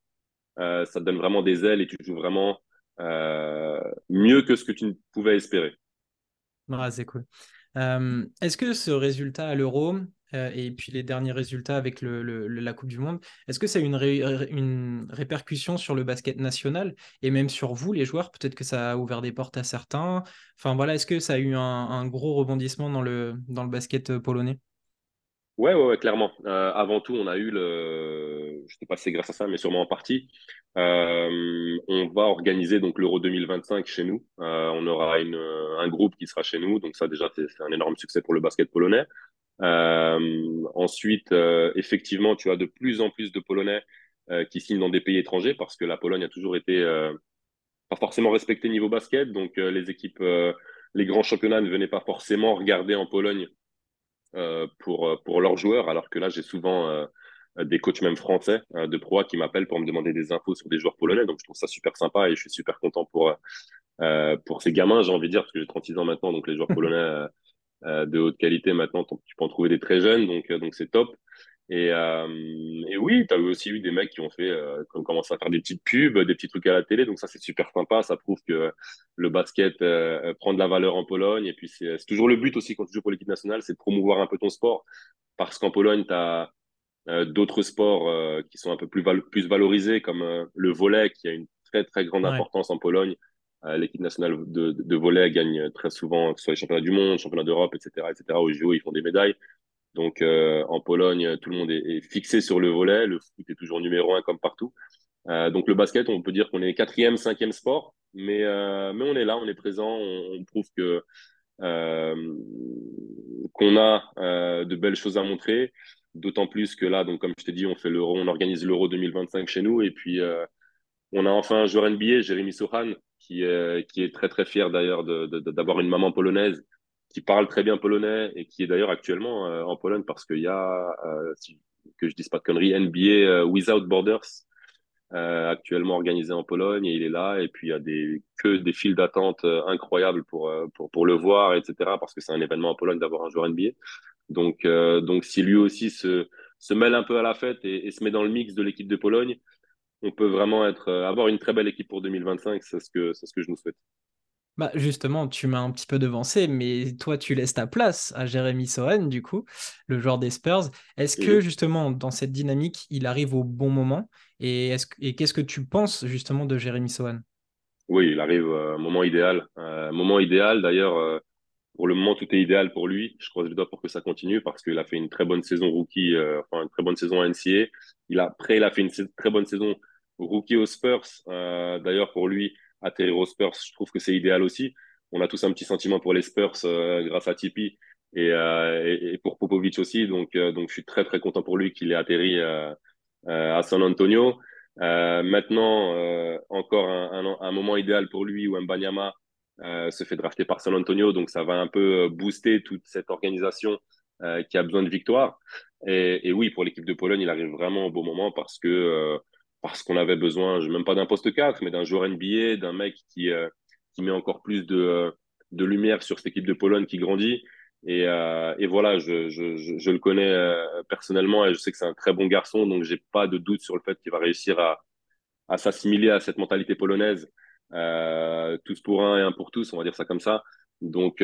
euh, ça te donne vraiment des ailes et tu joues vraiment euh, mieux que ce que tu ne pouvais espérer. C'est cool. Euh, est-ce que ce résultat à l'Euro et puis les derniers résultats avec la Coupe du Monde, est-ce que ça a une, une répercussion sur le basket national? Et même sur vous, les joueurs Peut-être que ça a ouvert des portes à certains. Enfin voilà, est-ce que ça a eu un, gros rebondissement dans le, dans le basket polonais? Ouais, ouais, ouais, clairement. Euh, avant tout, on a eu le, je sais pas si c'est grâce à ça, mais sûrement en partie. Euh, on va organiser donc l'Euro 2025 chez nous. Euh, on aura une, un groupe qui sera chez nous, donc ça déjà c'est un énorme succès pour le basket polonais. Euh, ensuite, euh, effectivement, tu as de plus en plus de Polonais euh, qui signent dans des pays étrangers parce que la Pologne a toujours été pas forcément respectée niveau basket, donc les équipes, les grands championnats ne venaient pas forcément regarder en Pologne euh, pour, euh, pour leurs joueurs, alors que là, j'ai souvent euh, des coachs même français de pro qui m'appellent pour me demander des infos sur des joueurs polonais. Donc, je trouve ça super sympa et je suis super content pour, pour ces gamins, j'ai envie de dire, parce que j'ai 36 ans maintenant, donc les joueurs <laughs> polonais de haute qualité, maintenant, tu peux en trouver des très jeunes, donc donc c'est top. Et, euh, et oui, tu as aussi eu des mecs qui ont fait, euh, qui ont commencé à faire des petites pubs, des petits trucs à la télé. Donc ça, c'est super sympa. Ça prouve que le basket euh, prend de la valeur en Pologne. Et puis c'est toujours le but aussi quand tu joues pour l'équipe nationale, c'est de promouvoir un peu ton sport. Parce qu'en Pologne, tu as d'autres sports qui sont un peu plus, plus valorisés, comme le volet, qui a une très très grande importance en Pologne. L'équipe nationale de, de, volet gagne très souvent, que ce soit les championnats du monde, championnats d'Europe, etc., etc. Au JO, ils font des médailles. Donc euh, en Pologne, tout le monde est, fixé sur le volet. Le foot est toujours numéro un comme partout. Euh, donc le basket, on peut dire qu'on est quatrième, cinquième sport, mais euh, mais on est là, on est présent, on, on prouve que euh, qu'on a euh, de belles choses à montrer. D'autant plus que là, donc comme je t'ai dit, on fait l'euro, on organise l'euro 2025 chez nous, et puis euh, on a enfin un joueur NBA, Jérémy Sohan, qui est qui est très très fier d'ailleurs d'avoir une maman polonaise qui parle très bien polonais et qui est d'ailleurs actuellement euh, en Pologne parce qu'il y a, euh, si, que je dise pas de conneries, NBA euh, Without Borders actuellement organisé en Pologne et il est là. Et puis il y a des que des files d'attente incroyables pour, pour pour le voir etc parce que c'est un événement en Pologne d'avoir un joueur NBA donc donc si lui aussi se se mêle un peu à la fête et, et se met dans le mix de l'équipe de Pologne on peut vraiment être avoir une très belle équipe pour 2025 c'est ce que c'est ce que je nous souhaite bah justement, tu m'as un petit peu devancé, mais toi, tu laisses ta place à Jérémy Soren, du coup, le joueur des Spurs. Est-ce que justement, dans cette dynamique, il arrive au bon moment? Et, est et qu'est-ce que tu penses justement de Jérémy Sohan Oui, il arrive à un moment idéal. Un moment idéal, d'ailleurs, euh, pour le moment, tout est idéal pour lui. Je croise les doigts pour que ça continue parce qu'il a fait une très bonne saison rookie, euh, enfin une très bonne saison à NCA. Il a, après, il a fait une très bonne saison rookie aux Spurs. Euh, d'ailleurs, pour lui, atterrir aux Spurs, je trouve que c'est idéal aussi. On a tous un petit sentiment pour les Spurs euh, grâce à Tipeee et, euh, et, pour Popovic aussi. Donc, euh, donc, je suis très, très content pour lui qu'il ait atterri à San Antonio. maintenant, encore un, moment idéal pour lui où Mbanyama se fait drafter par San Antonio. Donc, ça va un peu booster toute cette organisation qui a besoin de victoire. Et oui, pour l'équipe de Pologne, il arrive vraiment au bon moment parce que parce qu'on avait besoin, même pas d'un poste 4, mais d'un joueur NBA, d'un mec qui, euh, qui met encore plus de, euh, de lumière sur cette équipe de Pologne qui grandit. Et, euh, et voilà, je, je, je, je, le connais personnellement et je sais que c'est un très bon garçon, donc j'ai pas de doute sur le fait qu'il va réussir à, à s'assimiler à cette mentalité polonaise, euh, tous pour un et un pour tous, on va dire ça comme ça. Donc,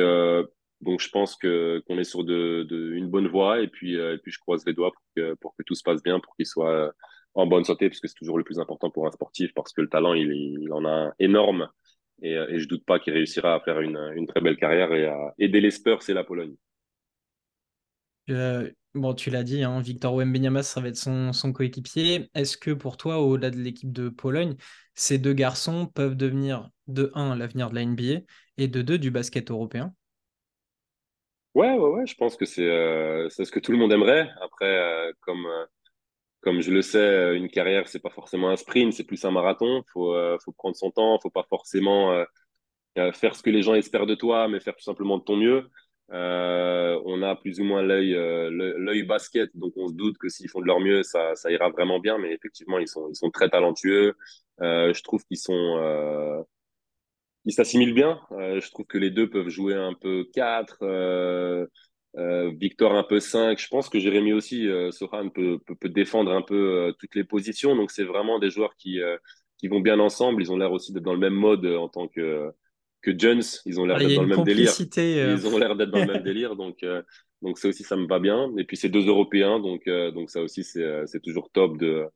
Donc, je pense que qu'on est sur de, de, une bonne voie et puis, et puis je croise les doigts pour que, pour que tout se passe bien, pour qu'il soit en bonne santé, parce que c'est toujours le plus important pour un sportif, parce que le talent, il, il en a énorme. Et, et je doute pas qu'il réussira à faire une, une très belle carrière et à aider les Spurs et la Pologne. Euh, bon, tu l'as dit, hein, Victor Wembanyama, ça va être son, son coéquipier. Est-ce que pour toi, au-delà de l'équipe de Pologne, ces deux garçons peuvent devenir, de un, l'avenir de la NBA et de deux, du basket européen? Ouais, ouais, ouais, je pense que c'est euh, ce que tout le monde aimerait. Après, euh, comme, euh, comme je le sais, euh, une carrière, c'est pas forcément un sprint, c'est plus un marathon. Faut, euh, faut prendre son temps, faut pas forcément euh, faire ce que les gens espèrent de toi, mais faire tout simplement de ton mieux. on a plus ou moins l'œil l'œil basket, donc on se doute que s'ils font de leur mieux, ça, ça ira vraiment bien. Mais effectivement, ils sont, ils sont très talentueux. je trouve qu'ils sont ils s'assimilent bien. Euh, je trouve que les deux peuvent jouer un peu 4, euh, euh, Victor un peu 5. Je pense que Jérémy aussi, euh, Sohan peut, peut, peut, défendre un peu euh, toutes les positions. Donc c'est vraiment des joueurs qui, euh, qui vont bien ensemble. Ils ont l'air aussi d'être dans le même mode en tant que, que Jones. Ils ont l'air ah, d'être dans le même délire. Ils ont l'air d'être dans le même délire. Donc, donc ça aussi, ça me va bien. Et puis c'est deux Européens. Donc, donc ça aussi, c'est toujours top de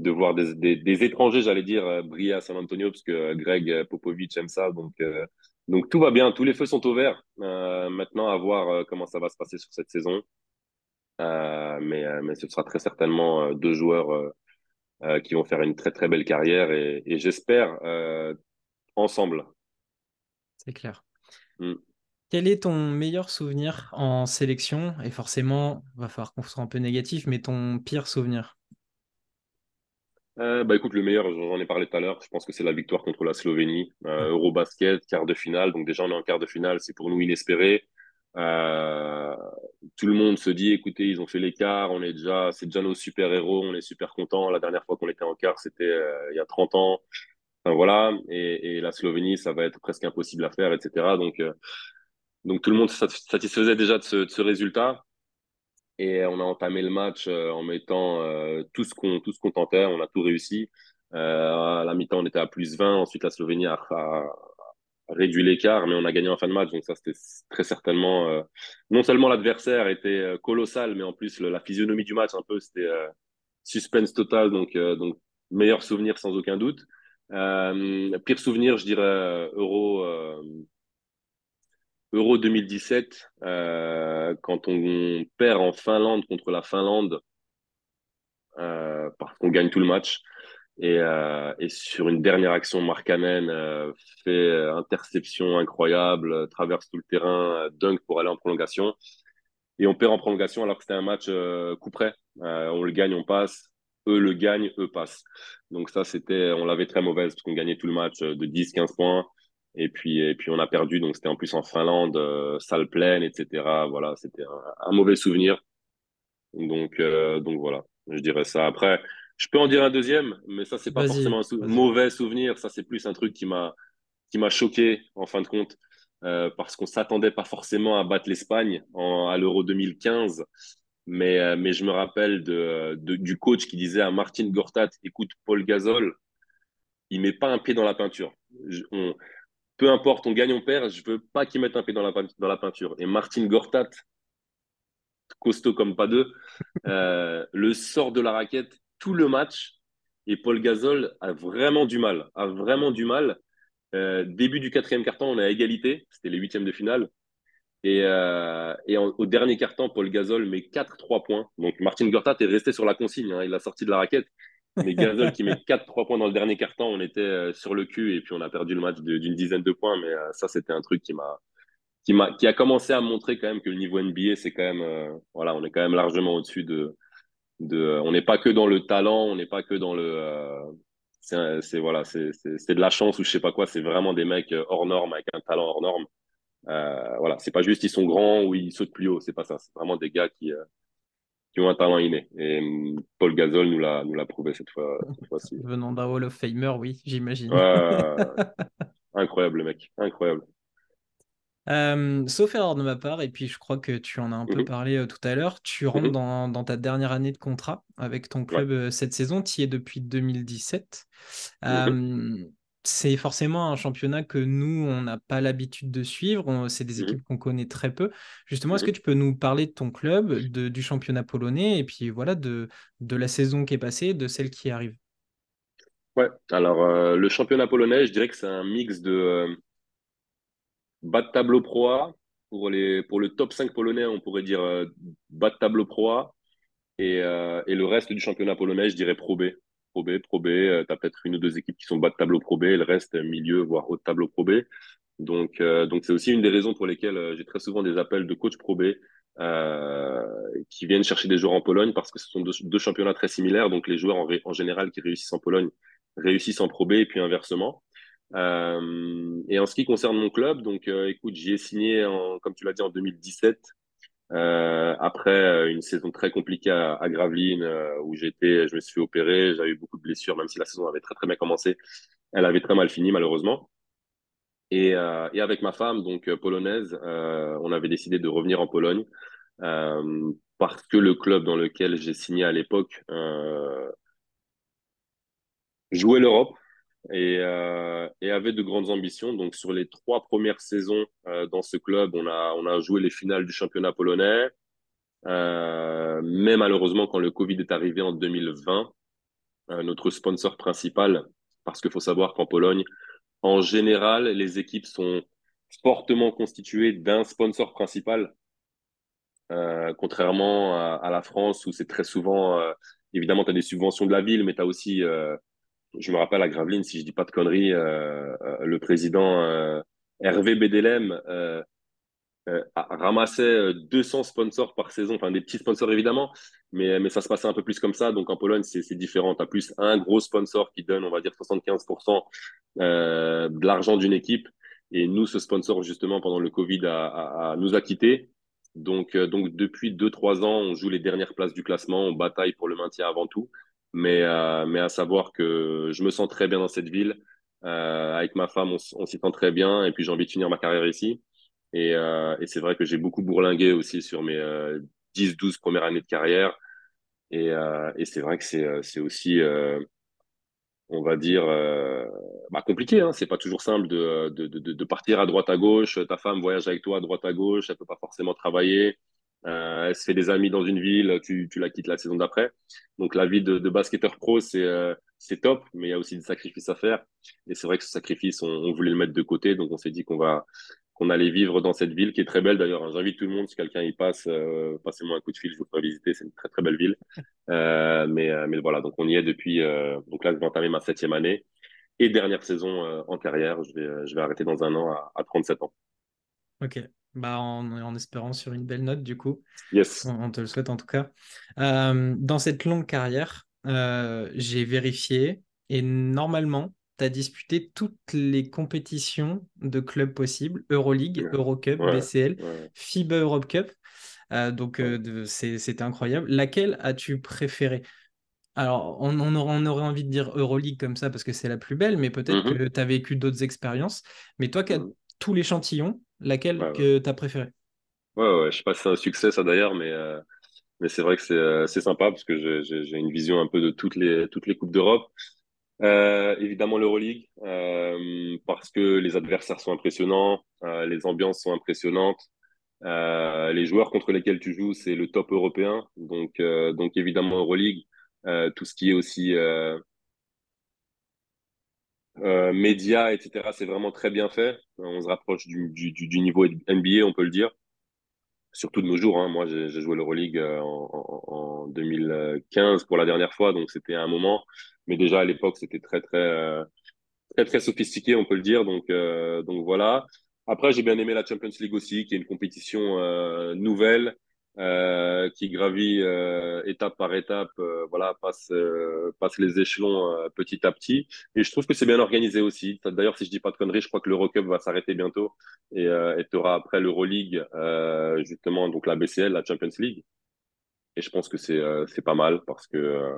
de voir des, des, des étrangers, j'allais dire, euh, briller à San Antonio, parce que euh, Greg euh, Popovich aime ça. Donc, donc tout va bien, tous les feux sont au vert. maintenant, à voir comment ça va se passer sur cette saison. mais, mais ce sera très certainement deux joueurs qui vont faire une très très belle carrière et, et j'espère ensemble. C'est clair. Mm. Quel est ton meilleur souvenir en sélection? Et forcément, va falloir qu'on soit un peu négatif, mais ton pire souvenir? Euh, bah écoute, le meilleur, j'en ai parlé tout à l'heure, je pense que c'est la victoire contre la Slovénie, euh, Eurobasket, quart de finale. Donc déjà, on est en quart de finale, c'est pour nous inespéré. Euh, tout le monde se dit, écoutez, ils ont fait l'écart, on est déjà, c'est déjà nos super-héros, on est super contents. La dernière fois qu'on était en quart, c'était il y a 30 ans. Enfin, voilà, et, et, la Slovénie, ça va être presque impossible à faire, etc. Donc, donc tout le monde se satisfaisait déjà de ce, de ce résultat. Et on a entamé le match euh, en mettant euh, tout ce qu'on tout ce qu'on tentait. On a tout réussi. Euh, à la mi-temps, on était à plus 20. Ensuite, la Slovénie a, réduit l'écart, mais on a gagné en fin de match. Donc ça, c'était très certainement... non seulement l'adversaire était colossal, mais en plus, la physionomie du match, un peu, c'était suspense total. Donc, donc, meilleur souvenir sans aucun doute. pire souvenir, je dirais, Euro Euro 2017, euh, quand on perd en Finlande contre la Finlande, euh, parce qu'on gagne tout le match. Et, euh, sur une dernière action, Markkanen euh, fait interception incroyable, traverse tout le terrain, dunk pour aller en prolongation. Et on perd en prolongation alors que c'était un match coup près. on le gagne, on passe. Eux le gagnent, eux passent. Donc ça, c'était, on l'avait très mauvaise parce qu'on gagnait tout le match de 10-15 points. Et puis, et puis on a perdu, donc c'était en plus en Finlande, euh, salle pleine, etc. Voilà, c'était un, un, mauvais souvenir. Donc, euh, donc voilà, je dirais ça. Après, je peux en dire un deuxième, mais ça c'est pas forcément un sou mauvais souvenir. Ça c'est plus un truc qui m'a qui m'a choqué en fin de compte, euh, parce qu'on s'attendait pas forcément à battre l'Espagne à l'Euro 2015. Mais, euh, mais je me rappelle de, de, du coach qui disait à Martin Gortat, écoute, Paul Gasol, il met pas un pied dans la peinture. Je, on, peu importe, on gagne, on perd, je veux pas qu'ils mettent un pied dans la, peinture. Et Martin Gortat, costaud comme pas deux, euh, le sort de la raquette tout le match. Et Paul Gasol a vraiment du mal, a vraiment du mal. Euh, début du quatrième carton, on est à égalité, c'était les huitièmes de finale. Et, euh, au dernier carton, Paul Gasol met 4-3 points. Donc Martin Gortat est resté sur la consigne, hein, il a sorti de la raquette. Mais Gasol qui met 4-3 points dans le dernier carton, on était euh, sur le cul et puis on a perdu le match d'une dizaine de points. Mais euh, ça, c'était un truc qui m'a, qui m'a, qui a commencé à montrer quand même que le niveau NBA, c'est quand même, euh, voilà, on est quand même largement au-dessus de, de, on n'est pas que dans le talent, on n'est pas que dans le, c'est, voilà, c'est, de la chance ou je sais pas quoi. C'est vraiment des mecs hors normes avec un talent hors norme. Euh, voilà, c'est pas juste ils sont grands ou ils sautent plus haut, c'est pas ça. C'est vraiment des gars qui, qui ont un talent inné. Et hum, Paul Gasol nous l'a, nous l'a prouvé cette, fois, cette fois-ci. <laughs> Venant d'un Hall of Famer, oui, j'imagine. <laughs> incroyable, le mec. Incroyable. Euh, sauf erreur de ma part, et puis je crois que tu en as un peu mhm. parlé euh, tout à l'heure, tu rentres mhm. dans, dans, ta dernière année de contrat avec ton club euh, cette saison, tu y es depuis 2017. Mhm. C'est forcément un championnat que nous, on n'a pas l'habitude de suivre. C'est des Mhm. équipes qu'on connaît très peu. Justement, est-ce que Mhm. tu peux nous parler de ton club, de- du championnat polonais et puis voilà, de, de la saison qui est passée, de celle qui arrive? Ouais, alors euh, le championnat polonais, je dirais que c'est un mix de euh, bas de tableau Pro A. Pour, les, pour le top 5 polonais, on pourrait dire euh, bas de tableau Pro A. Et, et le reste du championnat polonais, je dirais Pro B. Pro B, Pro B, euh, tu as peut-être une ou deux équipes qui sont bas de tableau Pro B, et le reste milieu, voire haut de tableau Pro B. Donc, euh, c'est aussi une des raisons pour lesquelles euh, j'ai très souvent des appels de coach Pro B euh, qui viennent chercher des joueurs en Pologne parce que ce sont deux, championnats très similaires. Donc, les joueurs en, général qui réussissent en Pologne réussissent en Pro B et puis inversement. Euh, et en ce qui concerne mon club, donc euh, écoute, j'y ai signé, comme tu l'as dit, en 2017. Euh, après euh, une saison très compliquée à, à Gravelines euh, où j'étais, je me suis opérer, j'avais eu beaucoup de blessures, même si la saison avait très très bien commencé, elle avait très mal fini malheureusement. Et, euh, et avec ma femme, donc euh, polonaise, euh, on avait décidé de revenir en Pologne parce que le club dans lequel j'ai signé à l'époque jouait l'Europe et, euh, et avait de grandes ambitions. Donc sur les trois premières saisons euh, dans ce club, on a on a joué les finales du championnat polonais. Euh, mais malheureusement, quand le Covid est arrivé en 2020, euh, notre sponsor principal, parce qu'il faut savoir qu'en Pologne, en général, les équipes sont fortement constituées d'un sponsor principal, euh, contrairement à, à, la France où c'est très souvent, euh, évidemment, tu as des subventions de la ville, mais tu as aussi, je me rappelle à Gravelines, si je dis pas de conneries, euh, euh, le président euh, Hervé Bedelem euh, ramassait 200 sponsors par saison, enfin des petits sponsors évidemment, mais, mais ça se passait un peu plus comme ça. Donc en Pologne, c'est différent. Tu as plus un gros sponsor qui donne, on va dire, 75% euh, de l'argent d'une équipe. Et nous, ce sponsor, justement, pendant le Covid, a, a, a nous a quittés. Donc, euh, donc depuis 2-3 ans, on joue les dernières places du classement, on bataille pour le maintien avant tout. Mais, euh, mais à savoir que je me sens très bien dans cette ville. Euh, avec ma femme, on, s'y sent très bien. Et puis j'ai envie de finir ma carrière ici. Et, euh, et c'est vrai que j'ai beaucoup bourlingué aussi sur mes euh, 10-12 premières années de carrière. Et, euh, et c'est vrai que c'est, c'est aussi, euh, on va dire, euh, bah, compliqué. Hein. C'est pas toujours simple de, de, de, de, partir à droite à gauche. Ta femme voyage avec toi à droite à gauche. Elle peut pas forcément travailler. Euh, elle se fait des amis dans une ville. Tu, tu la quittes la saison d'après. Donc la vie de, de basketteur pro, c'est euh, top, mais il y a aussi des sacrifices à faire. Et c'est vrai que ce sacrifice, on, on voulait le mettre de côté. Donc on s'est dit qu'on va qu'on allait vivre dans cette ville qui est très belle d'ailleurs. Hein. J'invite tout le monde, si quelqu'un y passe, euh, passez-moi un coup de fil, je vous ferai visiter. C'est une très très belle ville. <laughs> Euh, mais, mais voilà, donc on y est depuis. Donc là, je vais entamer ma septième année et dernière saison en carrière. Je vais, je vais arrêter dans un an à, à 37 ans. Ok, bah en, en, espérant sur une belle note du coup. Yes. On, on te le souhaite en tout cas. Euh, dans cette longue carrière, euh, j'ai vérifié et normalement, tu as disputé toutes les compétitions de clubs possibles Euroleague, Ouais. Eurocup, Ouais. BCL, Ouais. FIBA Europe Cup. Euh, donc, euh, c'était incroyable. Laquelle as-tu préféré? Alors, on, on, aurait, on, aurait, envie de dire Euroleague comme ça parce que c'est la plus belle, mais peut-être Mhm. que tu as vécu d'autres expériences. Mais toi qui as Mhm. tout l'échantillon, laquelle Ouais, que tu as préféré Ouais, ouais, je sais pas si c'est un succès ça d'ailleurs, mais, euh, mais c'est vrai que c'est euh, sympa parce que j'ai- une vision un peu de toutes les, toutes les Coupes d'Europe. Euh, évidemment l'Euroleague, parce que les adversaires sont impressionnants, les ambiances sont impressionnantes, les joueurs contre lesquels tu joues, c'est le top européen. Donc, donc évidemment Euroleague, tout ce qui est aussi euh, euh, médias, etc., c'est vraiment très bien fait. On se rapproche du, du, du niveau NBA, on peut le dire. Surtout de nos jours. Hein. Moi, j'ai joué l'Euroleague euh, en, en, en 2015 pour la dernière fois, donc c'était un moment. Mais déjà à l'époque, c'était très très euh, très très sophistiqué, on peut le dire. Donc euh, donc voilà. Après, j'ai bien aimé la Champions League aussi, qui est une compétition euh, nouvelle, euh, qui gravit euh, étape par étape, euh, voilà, passe passe les échelons petit à petit. Et je trouve que c'est bien organisé aussi. D'ailleurs, si je dis pas de conneries, je crois que l'Eurocup va s'arrêter bientôt et tu auras après l'Euroleague, justement, donc la BCL, la Champions League. Et je pense que c'est c'est pas mal parce que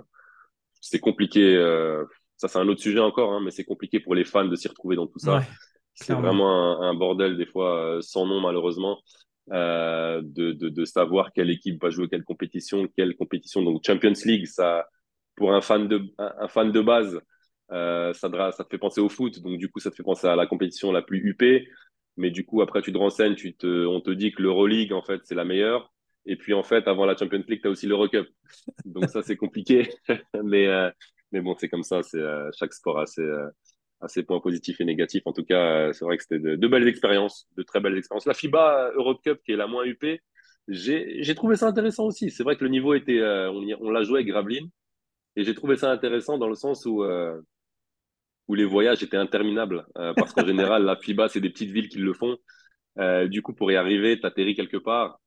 c'est compliqué. ça, c'est un autre sujet encore, hein, mais c'est compliqué pour les fans de s'y retrouver dans tout ça. Ouais, C'est vraiment un, un bordel, des fois, sans nom, malheureusement, euh, de, de, savoir quelle équipe va jouer quelle compétition, quelle compétition. Donc, Champions League, ça, pour un fan de, un, fan de base, ça, ça te fait penser au foot, donc du coup, ça te fait penser à la compétition la plus huppée. Mais du coup, après, tu te renseignes, tu te, on te dit que l'Euroleague, en fait, c'est la meilleure. Et puis, en fait, avant la Champions League, tu as aussi l'Eurocup. Donc, ça, c'est compliqué. <laughs> mais, mais bon, c'est comme ça. C'est chaque sport a ses, a ses points positifs et négatifs. En tout cas, c'est vrai que c'était de, de, belles expériences, de très belles expériences. La FIBA Eurocup, qui est la moins huppée, j'ai trouvé ça intéressant aussi. C'est vrai que le niveau était, euh, on, on l'a joué avec Graveline, et j'ai trouvé ça intéressant dans le sens où, euh, où les voyages étaient interminables, euh, parce qu'en <laughs> général, la FIBA, c'est des petites villes qui le font. du coup, pour y arriver, tu atterris quelque part.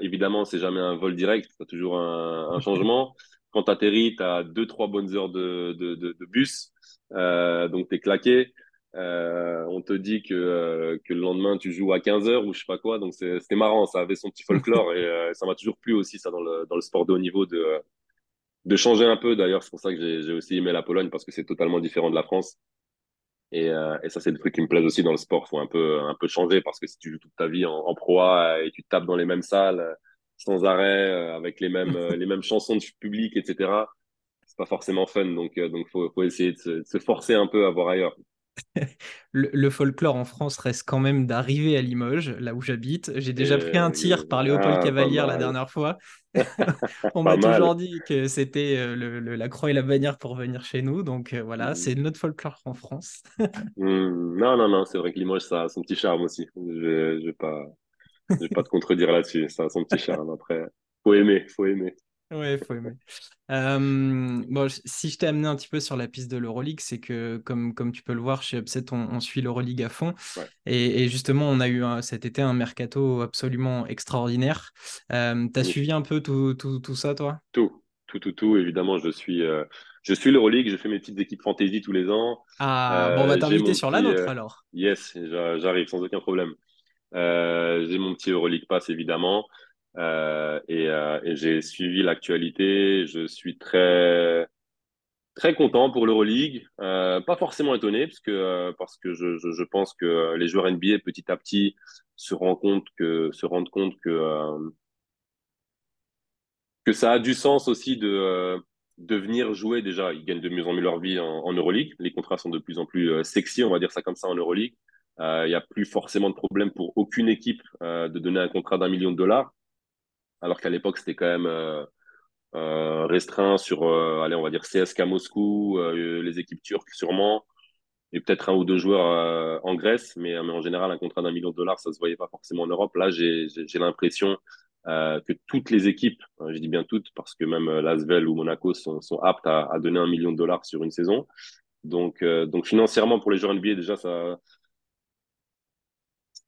évidemment, c'est jamais un vol direct, tu as toujours un, un changement. Quand tu atterris, tu as deux, trois bonnes heures de, de, de, de bus, donc tu es claqué. Euh, on te dit que, euh, que le lendemain tu joues à 15h ou je sais pas quoi, donc c'était marrant, ça avait son petit folklore et euh, ça m'a toujours plu aussi ça dans le, dans le sport de haut niveau de, de changer un peu. D'ailleurs, c'est pour ça que j'ai aussi aimé la Pologne parce que c'est totalement différent de la France. Et, et ça c'est des trucs qui me plaisent aussi dans le sport, faut un peu, un peu changer parce que si tu joues toute ta vie en, en proie et tu tapes dans les mêmes salles sans arrêt avec les mêmes, les mêmes chansons de public etc c'est pas forcément fun donc donc faut, faut essayer de se, de se forcer un peu à voir ailleurs <laughs> le, folklore en France reste quand même d'arriver à Limoges, là où j'habite. J'ai déjà pris un tir par Léopold ah, Cavalière la dernière fois. <laughs> <laughs> On m'a toujours dit que c'était euh, la croix et la bannière pour venir chez nous. Donc euh, voilà, mmh. c'est notre folklore en France. Mmh. Non, non, non, c'est vrai que Limoges, ça a son petit charme aussi. Je ne vais, pas, vais pas te contredire là-dessus. Ça a son petit charme. Après, faut aimer, faut aimer. Ouais, faut aimer. bon, si je t'ai amené un petit peu sur la piste de l'Euroleague, c'est que, comme, comme tu peux le voir, chez Upset, on, suit l'Euroleague à fond. Et, justement, on a eu cet été un mercato absolument extraordinaire. Euh, tu as suivi un peu tout, tout, tout, ça, toi? Tout, tout, tout, tout. Évidemment, je suis, euh, je suis l'Euroleague, je fais mes petites équipes fantasy tous les ans. Ah, bon, on va t'inviter sur la nôtre alors. Yes, j'arrive sans aucun problème. J'ai mon petit Euroleague Pass, évidemment. Euh, et, euh, et j'ai suivi l'actualité. Je suis très très content pour l'Euroleague. Euh, pas forcément étonné parce que euh, parce que je, je, pense que les joueurs NBA petit à petit se rendent compte que se rendent compte que que ça a du sens aussi de de venir jouer déjà. Ils gagnent de mieux en mieux leur vie en Euroleague. Les contrats sont de plus en plus sexy, on va dire ça comme ça en Euroleague. Il n'y a plus forcément de problème pour aucune équipe de donner un contrat d'un million de dollars alors qu'à l'époque, c'était quand même euh, euh, restreint sur, euh, allez, on va dire CSK Moscou, les équipes turques sûrement, et peut-être un ou deux joueurs en Grèce, mais, mais, en général, un contrat d'un million de dollars, ça se voyait pas forcément en Europe. Là, j'ai l'impression que toutes les équipes, je dis bien toutes, parce que même Lasvel ou Monaco sont, aptes à, à, donner un million de dollars sur une saison. Donc, donc financièrement, pour les joueurs NBA, déjà, ça,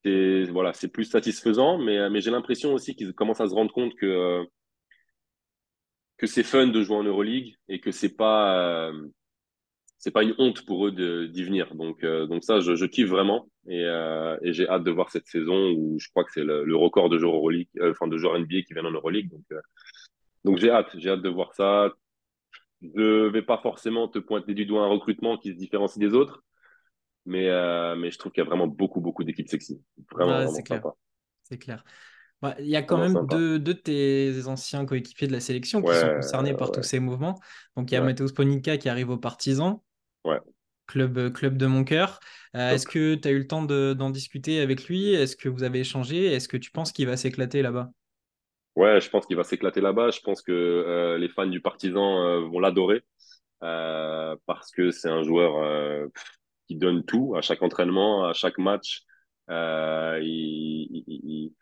c'est voilà, c'est plus satisfaisant, mais, mais j'ai l'impression aussi qu'ils commencent à se rendre compte que que c'est fun de jouer en Euroleague et que c'est pas c'est pas une honte pour eux d'y venir. Donc euh, donc ça, je, kiffe vraiment et, euh, et j'ai hâte de voir cette saison où je crois que c'est le, record de joueurs Euroleague, euh, enfin de joueurs NBA qui viennent en Euroleague. Donc donc j'ai hâte, j'ai hâte de voir ça. Je vais pas forcément te pointer du doigt un recrutement qui se différencie des autres, mais, euh, mais je trouve qu'il y a vraiment beaucoup, beaucoup d'équipes sexy. Vraiment, c'est clair. C'est clair. Bah, il y a quand même deux, de tes anciens coéquipiers de la sélection qui sont concernés par tous ces mouvements. Donc il y a Mateusz Ponica qui arrive aux Partisans. Ouais. Club, club de mon cœur. Euh, est-ce que tu as eu le temps d'en discuter avec lui? Est-ce que vous avez échangé? Est-ce que tu penses qu'il va s'éclater là-bas? Ouais, je pense qu'il va s'éclater là-bas. Je pense que euh, les fans du Partisan vont l'adorer parce que c'est un joueur qui donne tout à chaque entraînement, à chaque match. Euh, il,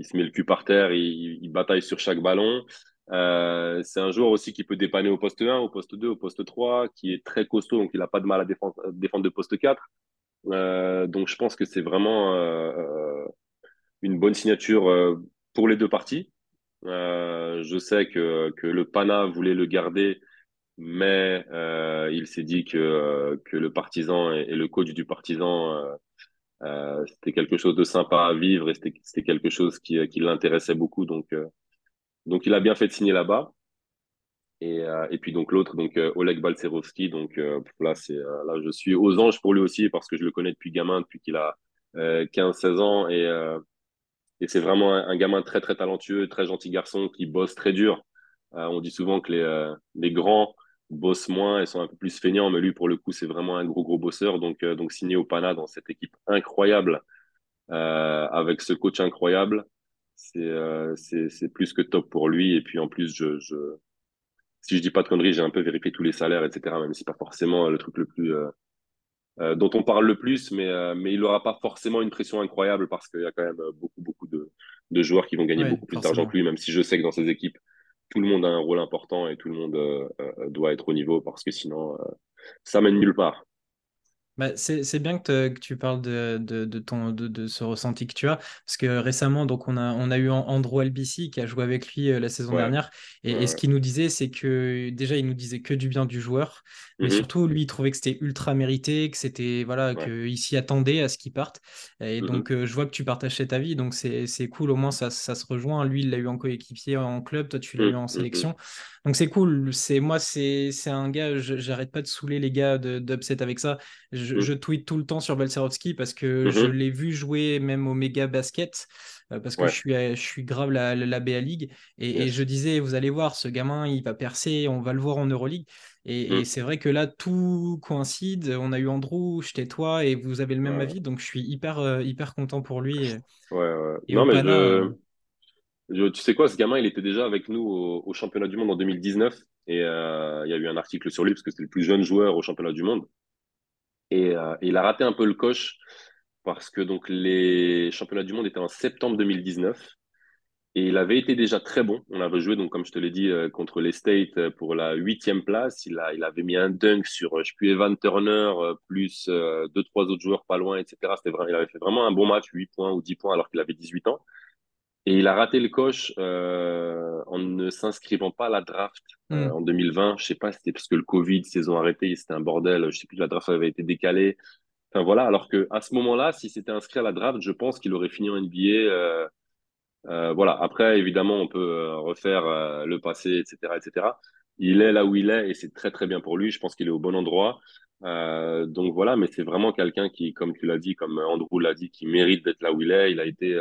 se met le cul par terre, il, il bataille sur chaque ballon. Euh, c'est un joueur aussi qui peut dépanner au poste 1, au poste 2, au poste 3, qui est très costaud, donc il n'a pas de mal à défendre, défendre de poste 4. Euh, donc je pense que c'est vraiment euh, une bonne signature euh, pour les deux parties. Euh, je sais que le Pana voulait le garder mais euh, il s'est dit que, euh, que le partisan et, le coach du partisan, euh, euh, c'était quelque chose de sympa à vivre et c'était quelque chose qui, qui l'intéressait beaucoup. Donc, euh, donc, il a bien fait de signer là-bas. Et, et puis donc l'autre, donc Oleg Balcerovski, donc là, là je suis aux anges pour lui aussi parce que je le connais depuis gamin, depuis qu'il a 15-16 ans et, et c'est vraiment un, un, gamin très très talentueux, très gentil garçon qui bosse très dur. on dit souvent que les, les grands bossent moins et sont un peu plus feignants. Mais lui, pour le coup, c'est vraiment un gros, gros bosseur. Donc, donc signé au Pana dans cette équipe incroyable, avec ce coach incroyable, c'est c'est plus que top pour lui. Et puis en plus, je, je si je dis pas de conneries, j'ai un peu vérifié tous les salaires, etc. Même si c'est pas forcément le truc le plus euh, dont on parle le plus, mais, euh, mais il n'aura pas forcément une pression incroyable parce qu'il y a quand même euh, beaucoup, beaucoup de, de joueurs qui vont gagner beaucoup plus d'argent que lui, même si je sais que dans ces équipes, tout le monde a un rôle important et tout le monde doit être au niveau parce que sinon, ça mène nulle part. Bah, c'est bien que, tu parles de, de, ton, de, ce ressenti que tu as, parce que récemment, donc on, a, on a eu Andrew Albici qui a joué avec lui euh, la saison dernière, et, ce qu'il nous disait, c'est que déjà, il nous disait que du bien du joueur, mais mm-hmm. surtout, lui, il trouvait que c'était ultra mérité, que c'était, voilà, qu'il s'y attendait à ce qu'il parte. Et mm-hmm. donc, euh, je vois que tu partages ta vie, donc c'est cool, au moins, ça, ça se rejoint. Lui, il l'a eu en coéquipier en club, toi, tu l'as eu en mm-hmm. sélection. Donc c'est cool. Moi, c'est un gars. J'arrête pas de saouler les gars d'upset avec ça. Je, mm. je, tweete tout le temps sur Belserovski parce que je mm-hmm. l'ai vu jouer même au méga basket euh, parce que je suis je suis grave la, la, BA League et, je disais vous allez voir ce gamin il va percer. On va le voir en Euroleague. Et, et mm. c'est vrai que là tout coïncide. On a eu Andrew, j'étais toi et vous avez le même avis. Donc je suis hyper euh, hyper content pour lui. Ouais ouais. non mais je tu sais quoi, ce gamin, il était déjà avec nous au, championnat du monde en 2019 et euh, il y a eu un article sur lui parce que c'était le plus jeune joueur au championnat du monde. Et euh, il a raté un peu le coche parce que donc les championnats du monde étaient en septembre 2019 et il avait été déjà très bon. On avait joué donc comme je te l'ai dit euh, contre les States pour la huitième place. Il a il avait mis un dunk sur je plus Evan Turner plus deux trois autres joueurs pas loin etc. Vraiment il avait fait vraiment un bon match 8 points ou 10 points alors qu'il avait 18 ans. Et il a raté le coche euh, en ne s'inscrivant pas à la draft euh, hmm. en 2020. Je sais pas, c'était parce que le Covid, saison arrêtée, c'était un bordel. Je sais plus, la draft avait été décalée. Enfin voilà, alors que à ce moment-là, si c'était inscrit à la draft, je pense qu'il aurait fini en NBA. Euh, euh, voilà. Après, évidemment, on peut euh, refaire euh, le passé, etc., etc. Il est là où il est et c'est très très bien pour lui. Je pense qu'il est au bon endroit. donc voilà, mais c'est vraiment quelqu'un qui, comme tu l'as dit, comme Andrew l'a dit, qui mérite d'être là où il est. Il a été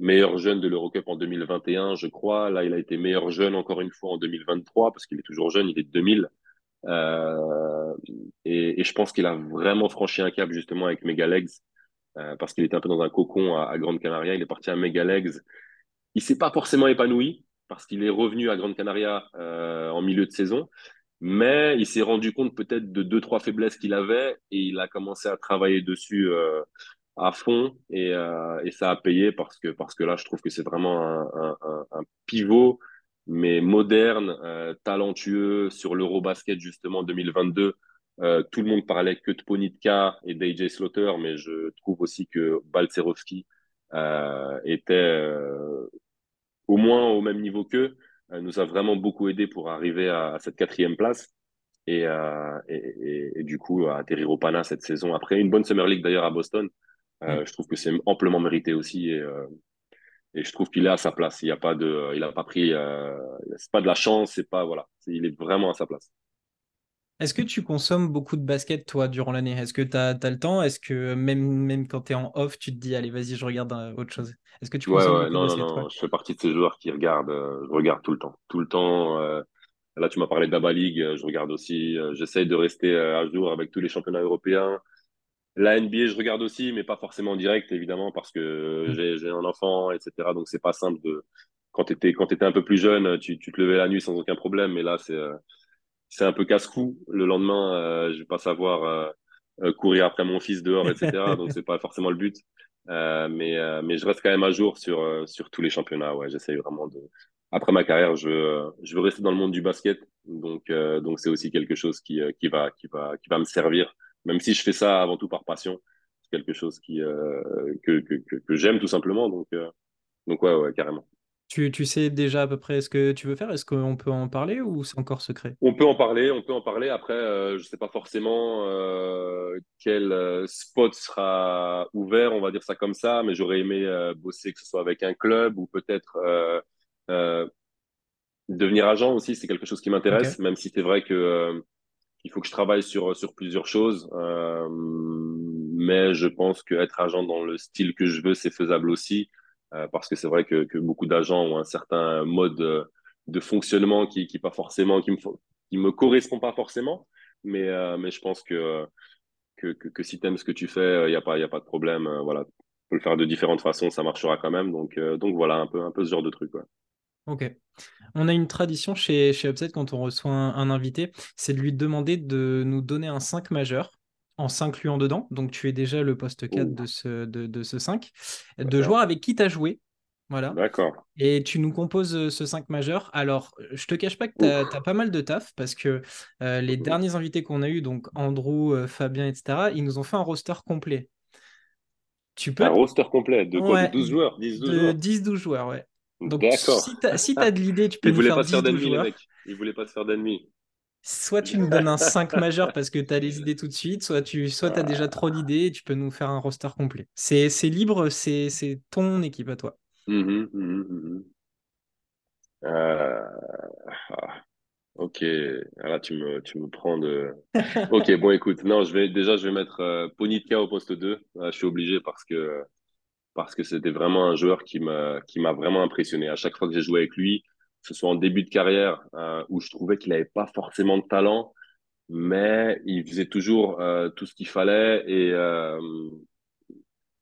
meilleur jeune de l'Eurocup en 2021, je crois. Là, il a été meilleur jeune encore une fois en 2023 parce qu'il est toujours jeune, il est de 2000. Euh, et, je pense qu'il a vraiment franchi un cap justement avec Megalegs euh, parce qu'il était un peu dans un cocon à, Grande Canaria. Il est parti à Megalegs. Il s'est pas forcément épanoui parce qu'il est revenu à Grande Canaria euh, en milieu de saison. Mais il s'est rendu compte peut-être de deux, trois faiblesses qu'il avait et il a commencé à travailler dessus à fond et, euh, et, ça a payé parce que, parce que là, je trouve que c'est vraiment un, pivot, mais moderne, euh, talentueux sur l'Eurobasket justement 2022. Euh, tout le monde parlait que de Ponitka et d'AJ Slaughter, mais je trouve aussi que Balcerovski euh, était au moins au même niveau qu'eux, nous a vraiment beaucoup aidé pour arriver à, cette quatrième place. Et, et, du coup à atterrir au Pana cette saison après une bonne Summer League d'ailleurs à Boston euh, mm. Je trouve que c'est amplement mérité aussi et, euh, et je trouve qu'il est à sa place. Il n'y a pas de, il a pas pris, euh, c'est pas de la chance, c'est pas voilà, il est vraiment à sa place. Est-ce que tu consommes beaucoup de basket, toi, durant l'année? Est-ce que tu as, le temps? Est-ce que même, même quand tu es en off, tu te dis, allez, vas-y, je regarde autre chose? Est-ce que tu consommes ouais, non, non, non, je fais partie de ces joueurs qui regardent, je regarde tout le temps. Tout le temps. là, tu m'as parlé d'Aba League, je regarde aussi. J'essaye de rester à jour avec tous les championnats européens. La NBA, je regarde aussi, mais pas forcément en direct, évidemment, parce que mm. j'ai un enfant, etc. Donc, c'est pas simple de. Quand tu étais, un peu plus jeune, tu, tu, te levais la nuit sans aucun problème, mais là, c'est euh, un peu casse-cou. Le lendemain, euh, je vais pas savoir euh, euh, courir après mon fils dehors, etc. <laughs> donc, c'est pas forcément le but. mais, mais je reste quand même à jour sur, sur tous les championnats. Ouais, j'essaye vraiment de. Après ma carrière, je veux, je veux rester dans le monde du basket. Donc, donc c'est aussi quelque chose qui, qui, va, qui, va, qui va me servir même si je fais ça avant tout par passion, c'est quelque chose qui, euh, que, que, que, j'aime tout simplement. Donc, euh, donc ouais, ouais, carrément. Tu, tu, sais déjà à peu près ce que tu veux faire? Est-ce qu'on peut en parler ou c'est encore secret? On peut en parler, on peut en parler. Après, euh, je ne sais pas forcément quel spot sera ouvert, on va dire ça comme ça, mais j'aurais aimé bosser que ce soit avec un club ou peut-être devenir agent aussi, c'est quelque chose qui m'intéresse, même si c'est vrai que il faut que je travaille sur, sur plusieurs choses. Euh, mais je pense qu'être agent dans le style que je veux, c'est faisable aussi. Euh, parce que c'est vrai que, que beaucoup d'agents ont un certain mode de fonctionnement qui, qui pas forcément, qui me, qui me correspond pas forcément. Mais, mais je pense que, que, que, si tu aimes ce que tu fais, il n'y a, pas, a pas de problème. voilà, tu peux le faire de différentes façons, ça marchera quand même. Donc, donc voilà, un peu, un peu ce genre de truc. Ok. On a une tradition chez, chez Upset quand on reçoit un, invité, c'est de lui demander de nous donner un 5 majeur en s'incluant dedans. Donc tu es déjà le poste 4 de ce, de, de ce 5. De joueurs avec qui tu as joué. Voilà. D'accord. Et tu nous composes euh, ce 5 majeur. Alors, je te cache pas que tu as, pas mal de taf parce que euh, les derniers invités qu'on a eu, donc Andrew, euh, Fabien, etc., ils nous ont fait un roster complet. Tu peux... Un roster complet de quoi? De 12 joueurs? 10-12 joueurs, ouais. Donc, si tu as, de l'idée, tu peux nous faire pas 10 faire d'ennemis, les mecs. Ils voulaient pas se faire d'ennemis. Soit tu nous donnes un 5 <laughs> majeur parce que tu as les idées tout de suite, soit tu soit as déjà trop d'idées et tu peux nous faire un roster complet. C'est libre, c'est ton équipe à toi. Mmh mmh mmh euh, ah, ok, là tu me, tu me prends de. <laughs> Ok, bon écoute, non, je vais déjà je vais mettre euh, Ponitka au poste 2. je suis obligé parce que parce que c'était vraiment un joueur qui m'a vraiment impressionné. À chaque fois que j'ai joué avec lui, que ce soit en début de carrière euh, où je trouvais qu'il n'avait pas forcément de talent, mais il faisait toujours euh, tout ce qu'il fallait et euh,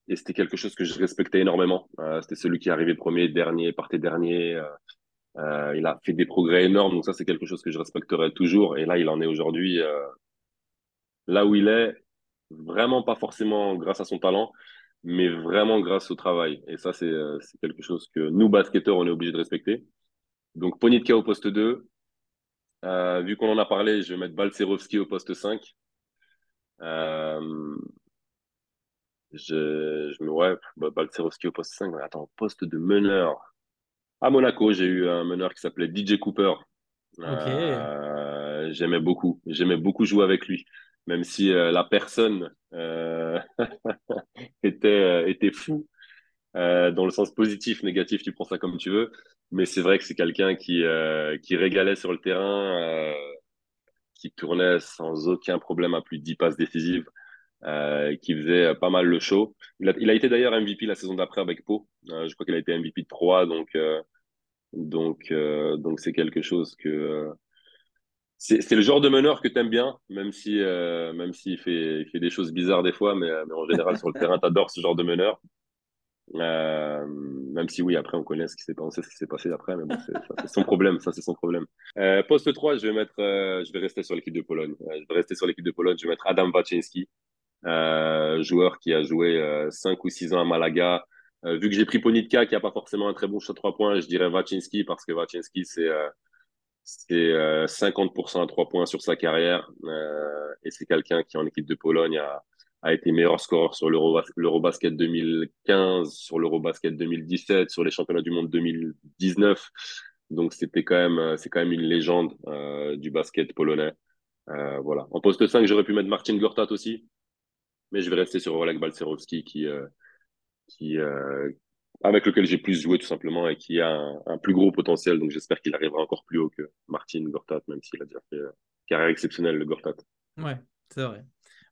et c'était quelque chose que je respectais énormément. c'était celui qui arrivait premier, dernier, partait dernier. il a fait des progrès énormes, donc ça c'est quelque chose que je respecterai toujours. Et là, il en est aujourd'hui là où il est, vraiment pas forcément grâce à son talent, mais vraiment grâce au travail. Et ça, c'est euh, quelque chose que nous, basketteurs, on est obligé de respecter. Donc, Ponitka au poste 2. Euh, vu qu'on en a parlé, je vais mettre Balcerovski au poste 5. Euh, je, je me ouais, bah, Balcerovski au poste 5. Attends, poste de meneur. À Monaco, j'ai eu un meneur qui s'appelait DJ Cooper. Euh, j'aimais beaucoup. J'aimais beaucoup jouer avec lui même si euh, la personne euh, <laughs> était, euh, était fou, dans le sens positif, négatif, tu prends ça comme tu veux. Mais c'est vrai que c'est quelqu'un qui, qui régalait sur le terrain, qui tournait sans aucun problème à plus de 10 passes décisives, qui faisait pas mal le show. Il a, il a été d'ailleurs MVP la saison d'après avec Pau. je crois qu'il a été MVP de 3, donc donc donc c'est quelque chose que c'est le genre de meneur que tu aimes bien, même si euh, même s'il fait, il fait des choses bizarres des fois, mais, mais en général sur le <laughs> terrain, tu adores ce genre de meneur. Euh, même si oui, après on connaît ce qui s'est passé, ce qui s'est passé après, mais bon, c'est son problème, ça c'est son problème. Euh, poste 3, je vais mettre, euh, je vais rester sur l'équipe de Pologne. Euh, je vais rester sur l'équipe de Pologne, je vais mettre Adam Waczynski, joueur qui a joué 5 ou 6 ans à Malaga. vu que j'ai pris Ponitka qui a pas forcément un très bon shot 3 points, je dirais Waczynski parce que Waczynski c'est c'est 50% euh, à 3 points sur sa carrière. Euh, et c'est quelqu'un qui, en équipe de Pologne, a, a été meilleur scoreur sur l'Eurobasket 2015, sur l'Eurobasket 2017, sur les championnats du monde 2019. Donc c'était quand même, euh, c'est quand même une légende du basket polonais. Voilà. En poste 5, j'aurais pu mettre Marcin Gortat aussi, mais je vais rester sur Oleg Balcerowski qui, qui, avec lequel j'ai plus joué tout simplement et qui a un, plus gros potentiel. Donc j'espère qu'il arrivera encore plus haut que Martin Gortat, même s'il a déjà fait une carrière exceptionnelle, le Gortat. Ouais, c'est vrai.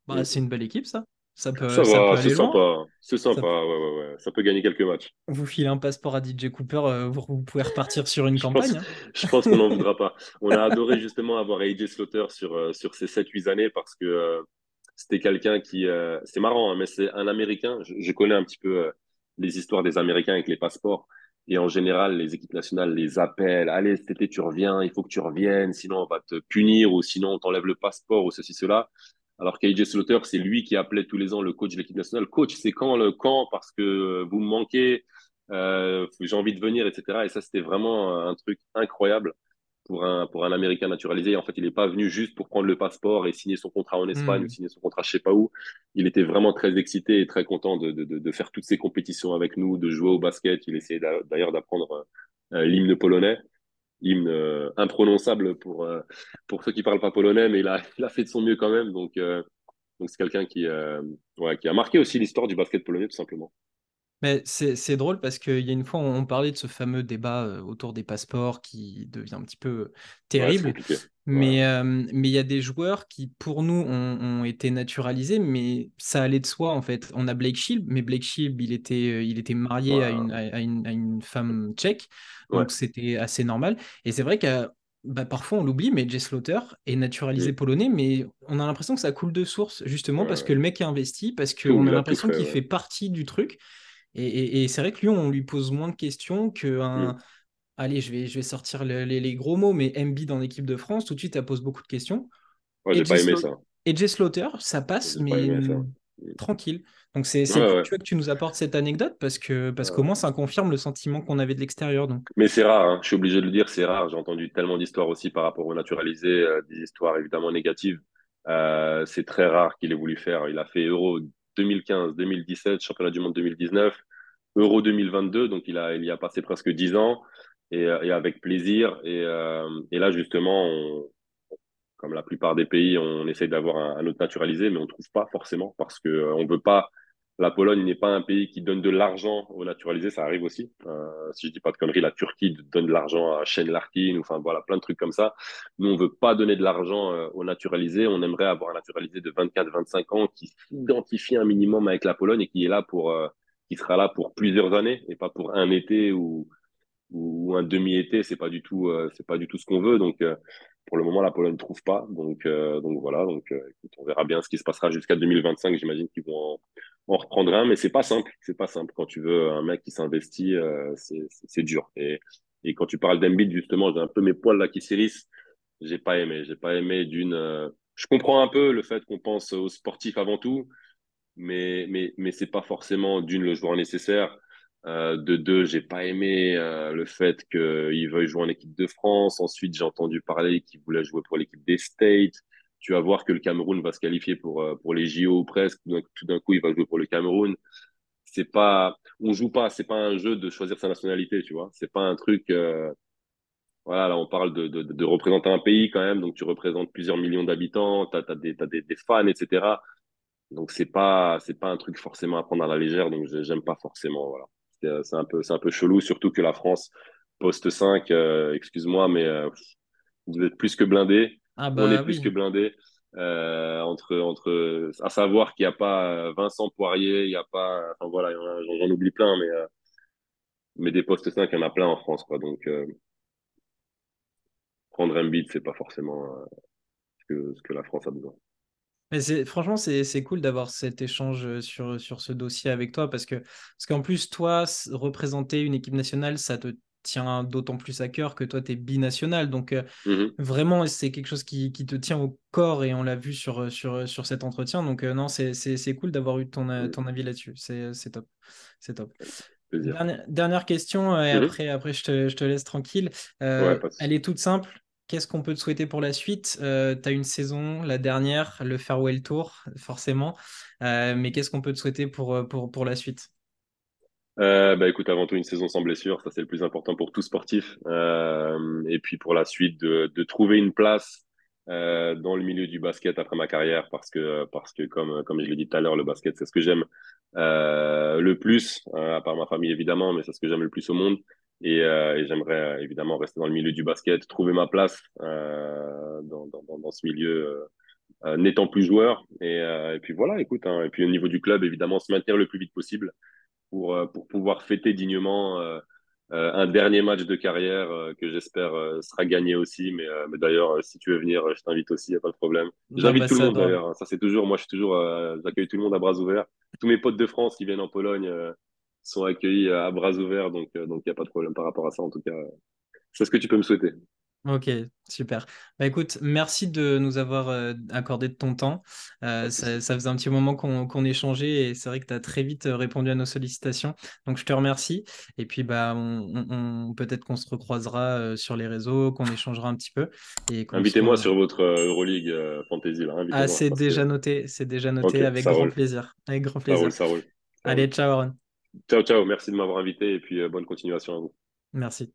Bah, c'est une belle équipe, ça. Ça peut, ça, va, c'est sympa. C'est sympa, ça... Ouais, ouais, ouais. Ça peut gagner quelques matchs. Vous filez un passeport à DJ Cooper, euh, vous, pouvez repartir sur une campagne. Hein. <laughs> je pense qu'on n'en voudra pas. On a <laughs> adoré justement avoir AJ Slaughter sur, euh, sur ces 7-8 années parce que euh, c'était quelqu'un qui. c'est marrant, hein, mais c'est un Américain. Je, je, connais un petit peu les histoires des Américains avec les passeports. Et en général, les équipes nationales les appellent. Allez, cet été, tu reviens, il faut que tu reviennes, sinon on va te punir ou sinon on t'enlève le passeport ou ceci, cela. Alors qu'AJ Slaughter, c'est lui qui appelait tous les ans le coach de l'équipe nationale. Coach, c'est quand le camp? Parce que vous me manquez, euh, j'ai envie de venir, etc. Et ça, c'était vraiment un truc incroyable pour un, pour un Américain naturalisé. En fait, il n'est pas venu juste pour prendre le passeport et signer son contrat en Espagne hmm. ou signer son contrat je sais pas où. Il était vraiment très excité et très content de, de, de, faire toutes ces compétitions avec nous, de jouer au basket. Il essayait d'ailleurs d'apprendre euh, l'hymne polonais, hymne euh, imprononçable pour, euh, pour ceux qui parlent pas polonais, mais il a, il a fait de son mieux quand même. Donc, donc c'est quelqu'un qui, ouais, qui a marqué aussi l'histoire du basket polonais, tout simplement. Mais c'est drôle parce qu'il y a une fois, on, parlait de ce fameux débat euh, autour des passeports qui devient un petit peu euh, terrible. mais euh, mais il y a des joueurs qui, pour nous, ont, été naturalisés, mais ça allait de soi en fait. On a Blake Shield, mais Blake Shield, il était, il était marié à, une, à, une, à, une, femme tchèque, donc c'était assez normal. Et c'est vrai qu'à bah, parfois on l'oublie, mais Jay Slaughter est naturalisé polonais, mais on a l'impression que ça coule de source, justement parce que le mec est investi, parce qu'on a l'impression qu'il fait partie du truc. Et, et- et c'est vrai que lui, on lui pose moins de questions qu'un. Mm. Allez, je vais, je vais sortir le- les, les gros mots, mais MB dans l'équipe de France, tout de suite, ça pose beaucoup de questions. Ouais, j'ai pas aimé ça. et Jay Slaughter, ça passe, mais tranquille. Donc c'est Ouais, que tu nous apportes cette anecdote parce que parce qu'au moins ça confirme le sentiment qu'on avait de l'extérieur. Donc Mais c'est rare, hein. Je suis obligé de le dire, c'est rare. J'ai entendu tellement d'histoires aussi par rapport au naturalisé, euh, des histoires évidemment négatives. Euh, c'est très rare qu'il ait voulu faire. Il a fait Euro 2015, 2017, Championnat du Monde 2019, Euro 2022, donc il a, il y a passé presque 10 ans et, avec plaisir. Et, euh, là, justement, comme la plupart des pays, on essaye d'avoir un, autre naturalisé, mais on ne trouve pas forcément parce que euh, on veut pas. La Pologne n'est pas un pays qui donne de l'argent aux naturalisés, ça arrive aussi. Euh, si je dis pas de conneries, la Turquie donne de l'argent à Shane Larkin, enfin voilà, plein de trucs comme ça. Nous, on veut pas donner de l'argent euh, aux naturalisés. On aimerait avoir un naturalisé de 24-25 ans qui s'identifie un minimum avec la Pologne et qui est là pour, euh, qui sera là pour plusieurs années et pas pour un été ou, ou un demi-été. C'est pas du tout, euh, c'est pas du tout ce qu'on veut. Donc, euh, pour le moment, la Pologne ne trouve pas. Donc, euh, donc voilà. Donc, euh, on verra bien ce qui se passera jusqu'à 2025. J'imagine qu'ils vont en, en reprendre un, mais c'est pas simple. C'est pas simple. Quand tu veux un mec qui s'investit, euh, c'est dur. Et, et quand tu parles d'Embiid, justement, j'ai un peu mes poils là qui s'hérissent. J'ai pas aimé. J'ai pas aimé d'une. euh, Je comprends un peu le fait qu'on pense aux sportifs avant tout, mais mais mais c'est pas forcément d'une le joueur nécessaire. Euh, de deux, j'ai pas aimé euh, le fait qu'il veuille jouer en équipe de France. Ensuite, j'ai entendu parler qu'il voulait jouer pour l'équipe des States. Tu vas voir que le Cameroun va se qualifier pour euh, pour les JO ou presque. Tout d'un coup, il va jouer pour le Cameroun. C'est pas, on joue pas. C'est pas un jeu de choisir sa nationalité, tu vois. C'est pas un truc. euh, voilà, là, on parle de, de, représenter un pays quand même. Donc, tu représentes plusieurs millions d'habitants. T'as t'as des t'as des, fans, etc. Donc c'est pas c'est pas un truc forcément à prendre à la légère, donc j'aime pas forcément. Voilà, c'est euh, un peu un peu chelou, surtout que la France poste 5, euh, excuse-moi, mais vous êtes plus que blindés, ah on est bah plus que oui. blindés. Euh, entre entre à savoir qu'il n'y a pas euh, Vincent Poirier, il y a pas, enfin voilà, j'en oublie plein, mais euh, mais des postes 5, il y en a plein en France, quoi. Donc euh, prendre un beat, c'est pas forcément ce que ce que la France a besoin. Mais franchement, c'est, c'est cool d'avoir cet échange sur, sur ce dossier avec toi parce que, parce qu'en plus, toi, représenter une équipe nationale, ça te tient d'autant plus à cœur que toi, tu es binational. Donc, euh, Mhm. vraiment, c'est quelque chose qui, qui te tient au corps et on l'a vu sur, sur, sur cet entretien. Donc, euh, non, c'est, cool d'avoir eu ton, euh, Mhm. ton avis là-dessus. C'est, top. C'est top. Dernière, dernière question, euh, et Mhm. après, après je te, je te laisse tranquille. Euh, elle est toute simple. Qu'est-ce qu'on peut te souhaiter pour la suite? Euh, tu as une saison, la dernière, le Farewell Tour, forcément. Euh, mais qu'est-ce qu'on peut te souhaiter pour, euh, pour, pour la suite? Euh, bah écoute, avant tout une saison sans blessure, ça c'est le plus important pour tout sportif. Euh, et puis pour la suite, de, de trouver une place euh, dans le milieu du basket après ma carrière, parce que parce que comme comme je l'ai dit tout à l'heure, le basket c'est ce que j'aime euh, le plus, euh, à part ma famille évidemment, mais c'est ce que j'aime le plus au monde. Et, euh, et j'aimerais évidemment rester dans le milieu du basket, trouver ma place dans, dans, dans, ce milieu. n'étant plus joueur et, et puis voilà écoute hein, et puis au niveau du club évidemment se maintenir le plus vite possible pour, euh, pour pouvoir fêter dignement euh, euh, un dernier match de carrière que j'espère sera gagné aussi. Mais, mais d'ailleurs, si tu veux venir, je t'invite aussi, il n'y a pas de problème. J'invite tout le monde d'ailleurs. hein. Ça, c'est toujours, moi, je suis toujours, j'accueille tout le monde à bras ouverts. Tous mes potes de France qui viennent en Pologne sont accueillis à bras ouverts. Donc, euh, donc il n'y a pas de problème par rapport à ça. En tout cas, c'est ce que tu peux me souhaiter. Ok, super. Bah écoute, merci de nous avoir euh, accordé de ton temps. Euh, ça, faisait un petit moment qu'on qu'on échangeait et c'est vrai que tu as très vite euh, répondu à nos sollicitations. Donc je te remercie. Et puis bah on, on- on- peut-être qu'on se recroisera euh, sur les réseaux, qu'on échangera un petit peu Invitez-moi sur votre Euroleague Fantasy, là. Ah, Invitez-moi c'est que, déjà noté, c'est déjà noté avec grand roule, plaisir. Avec grand ça roule, plaisir. ça roule, ça Allez, roule. ciao Aaron. Ciao, ciao. Merci de m'avoir invité et puis bonne continuation à vous. Merci.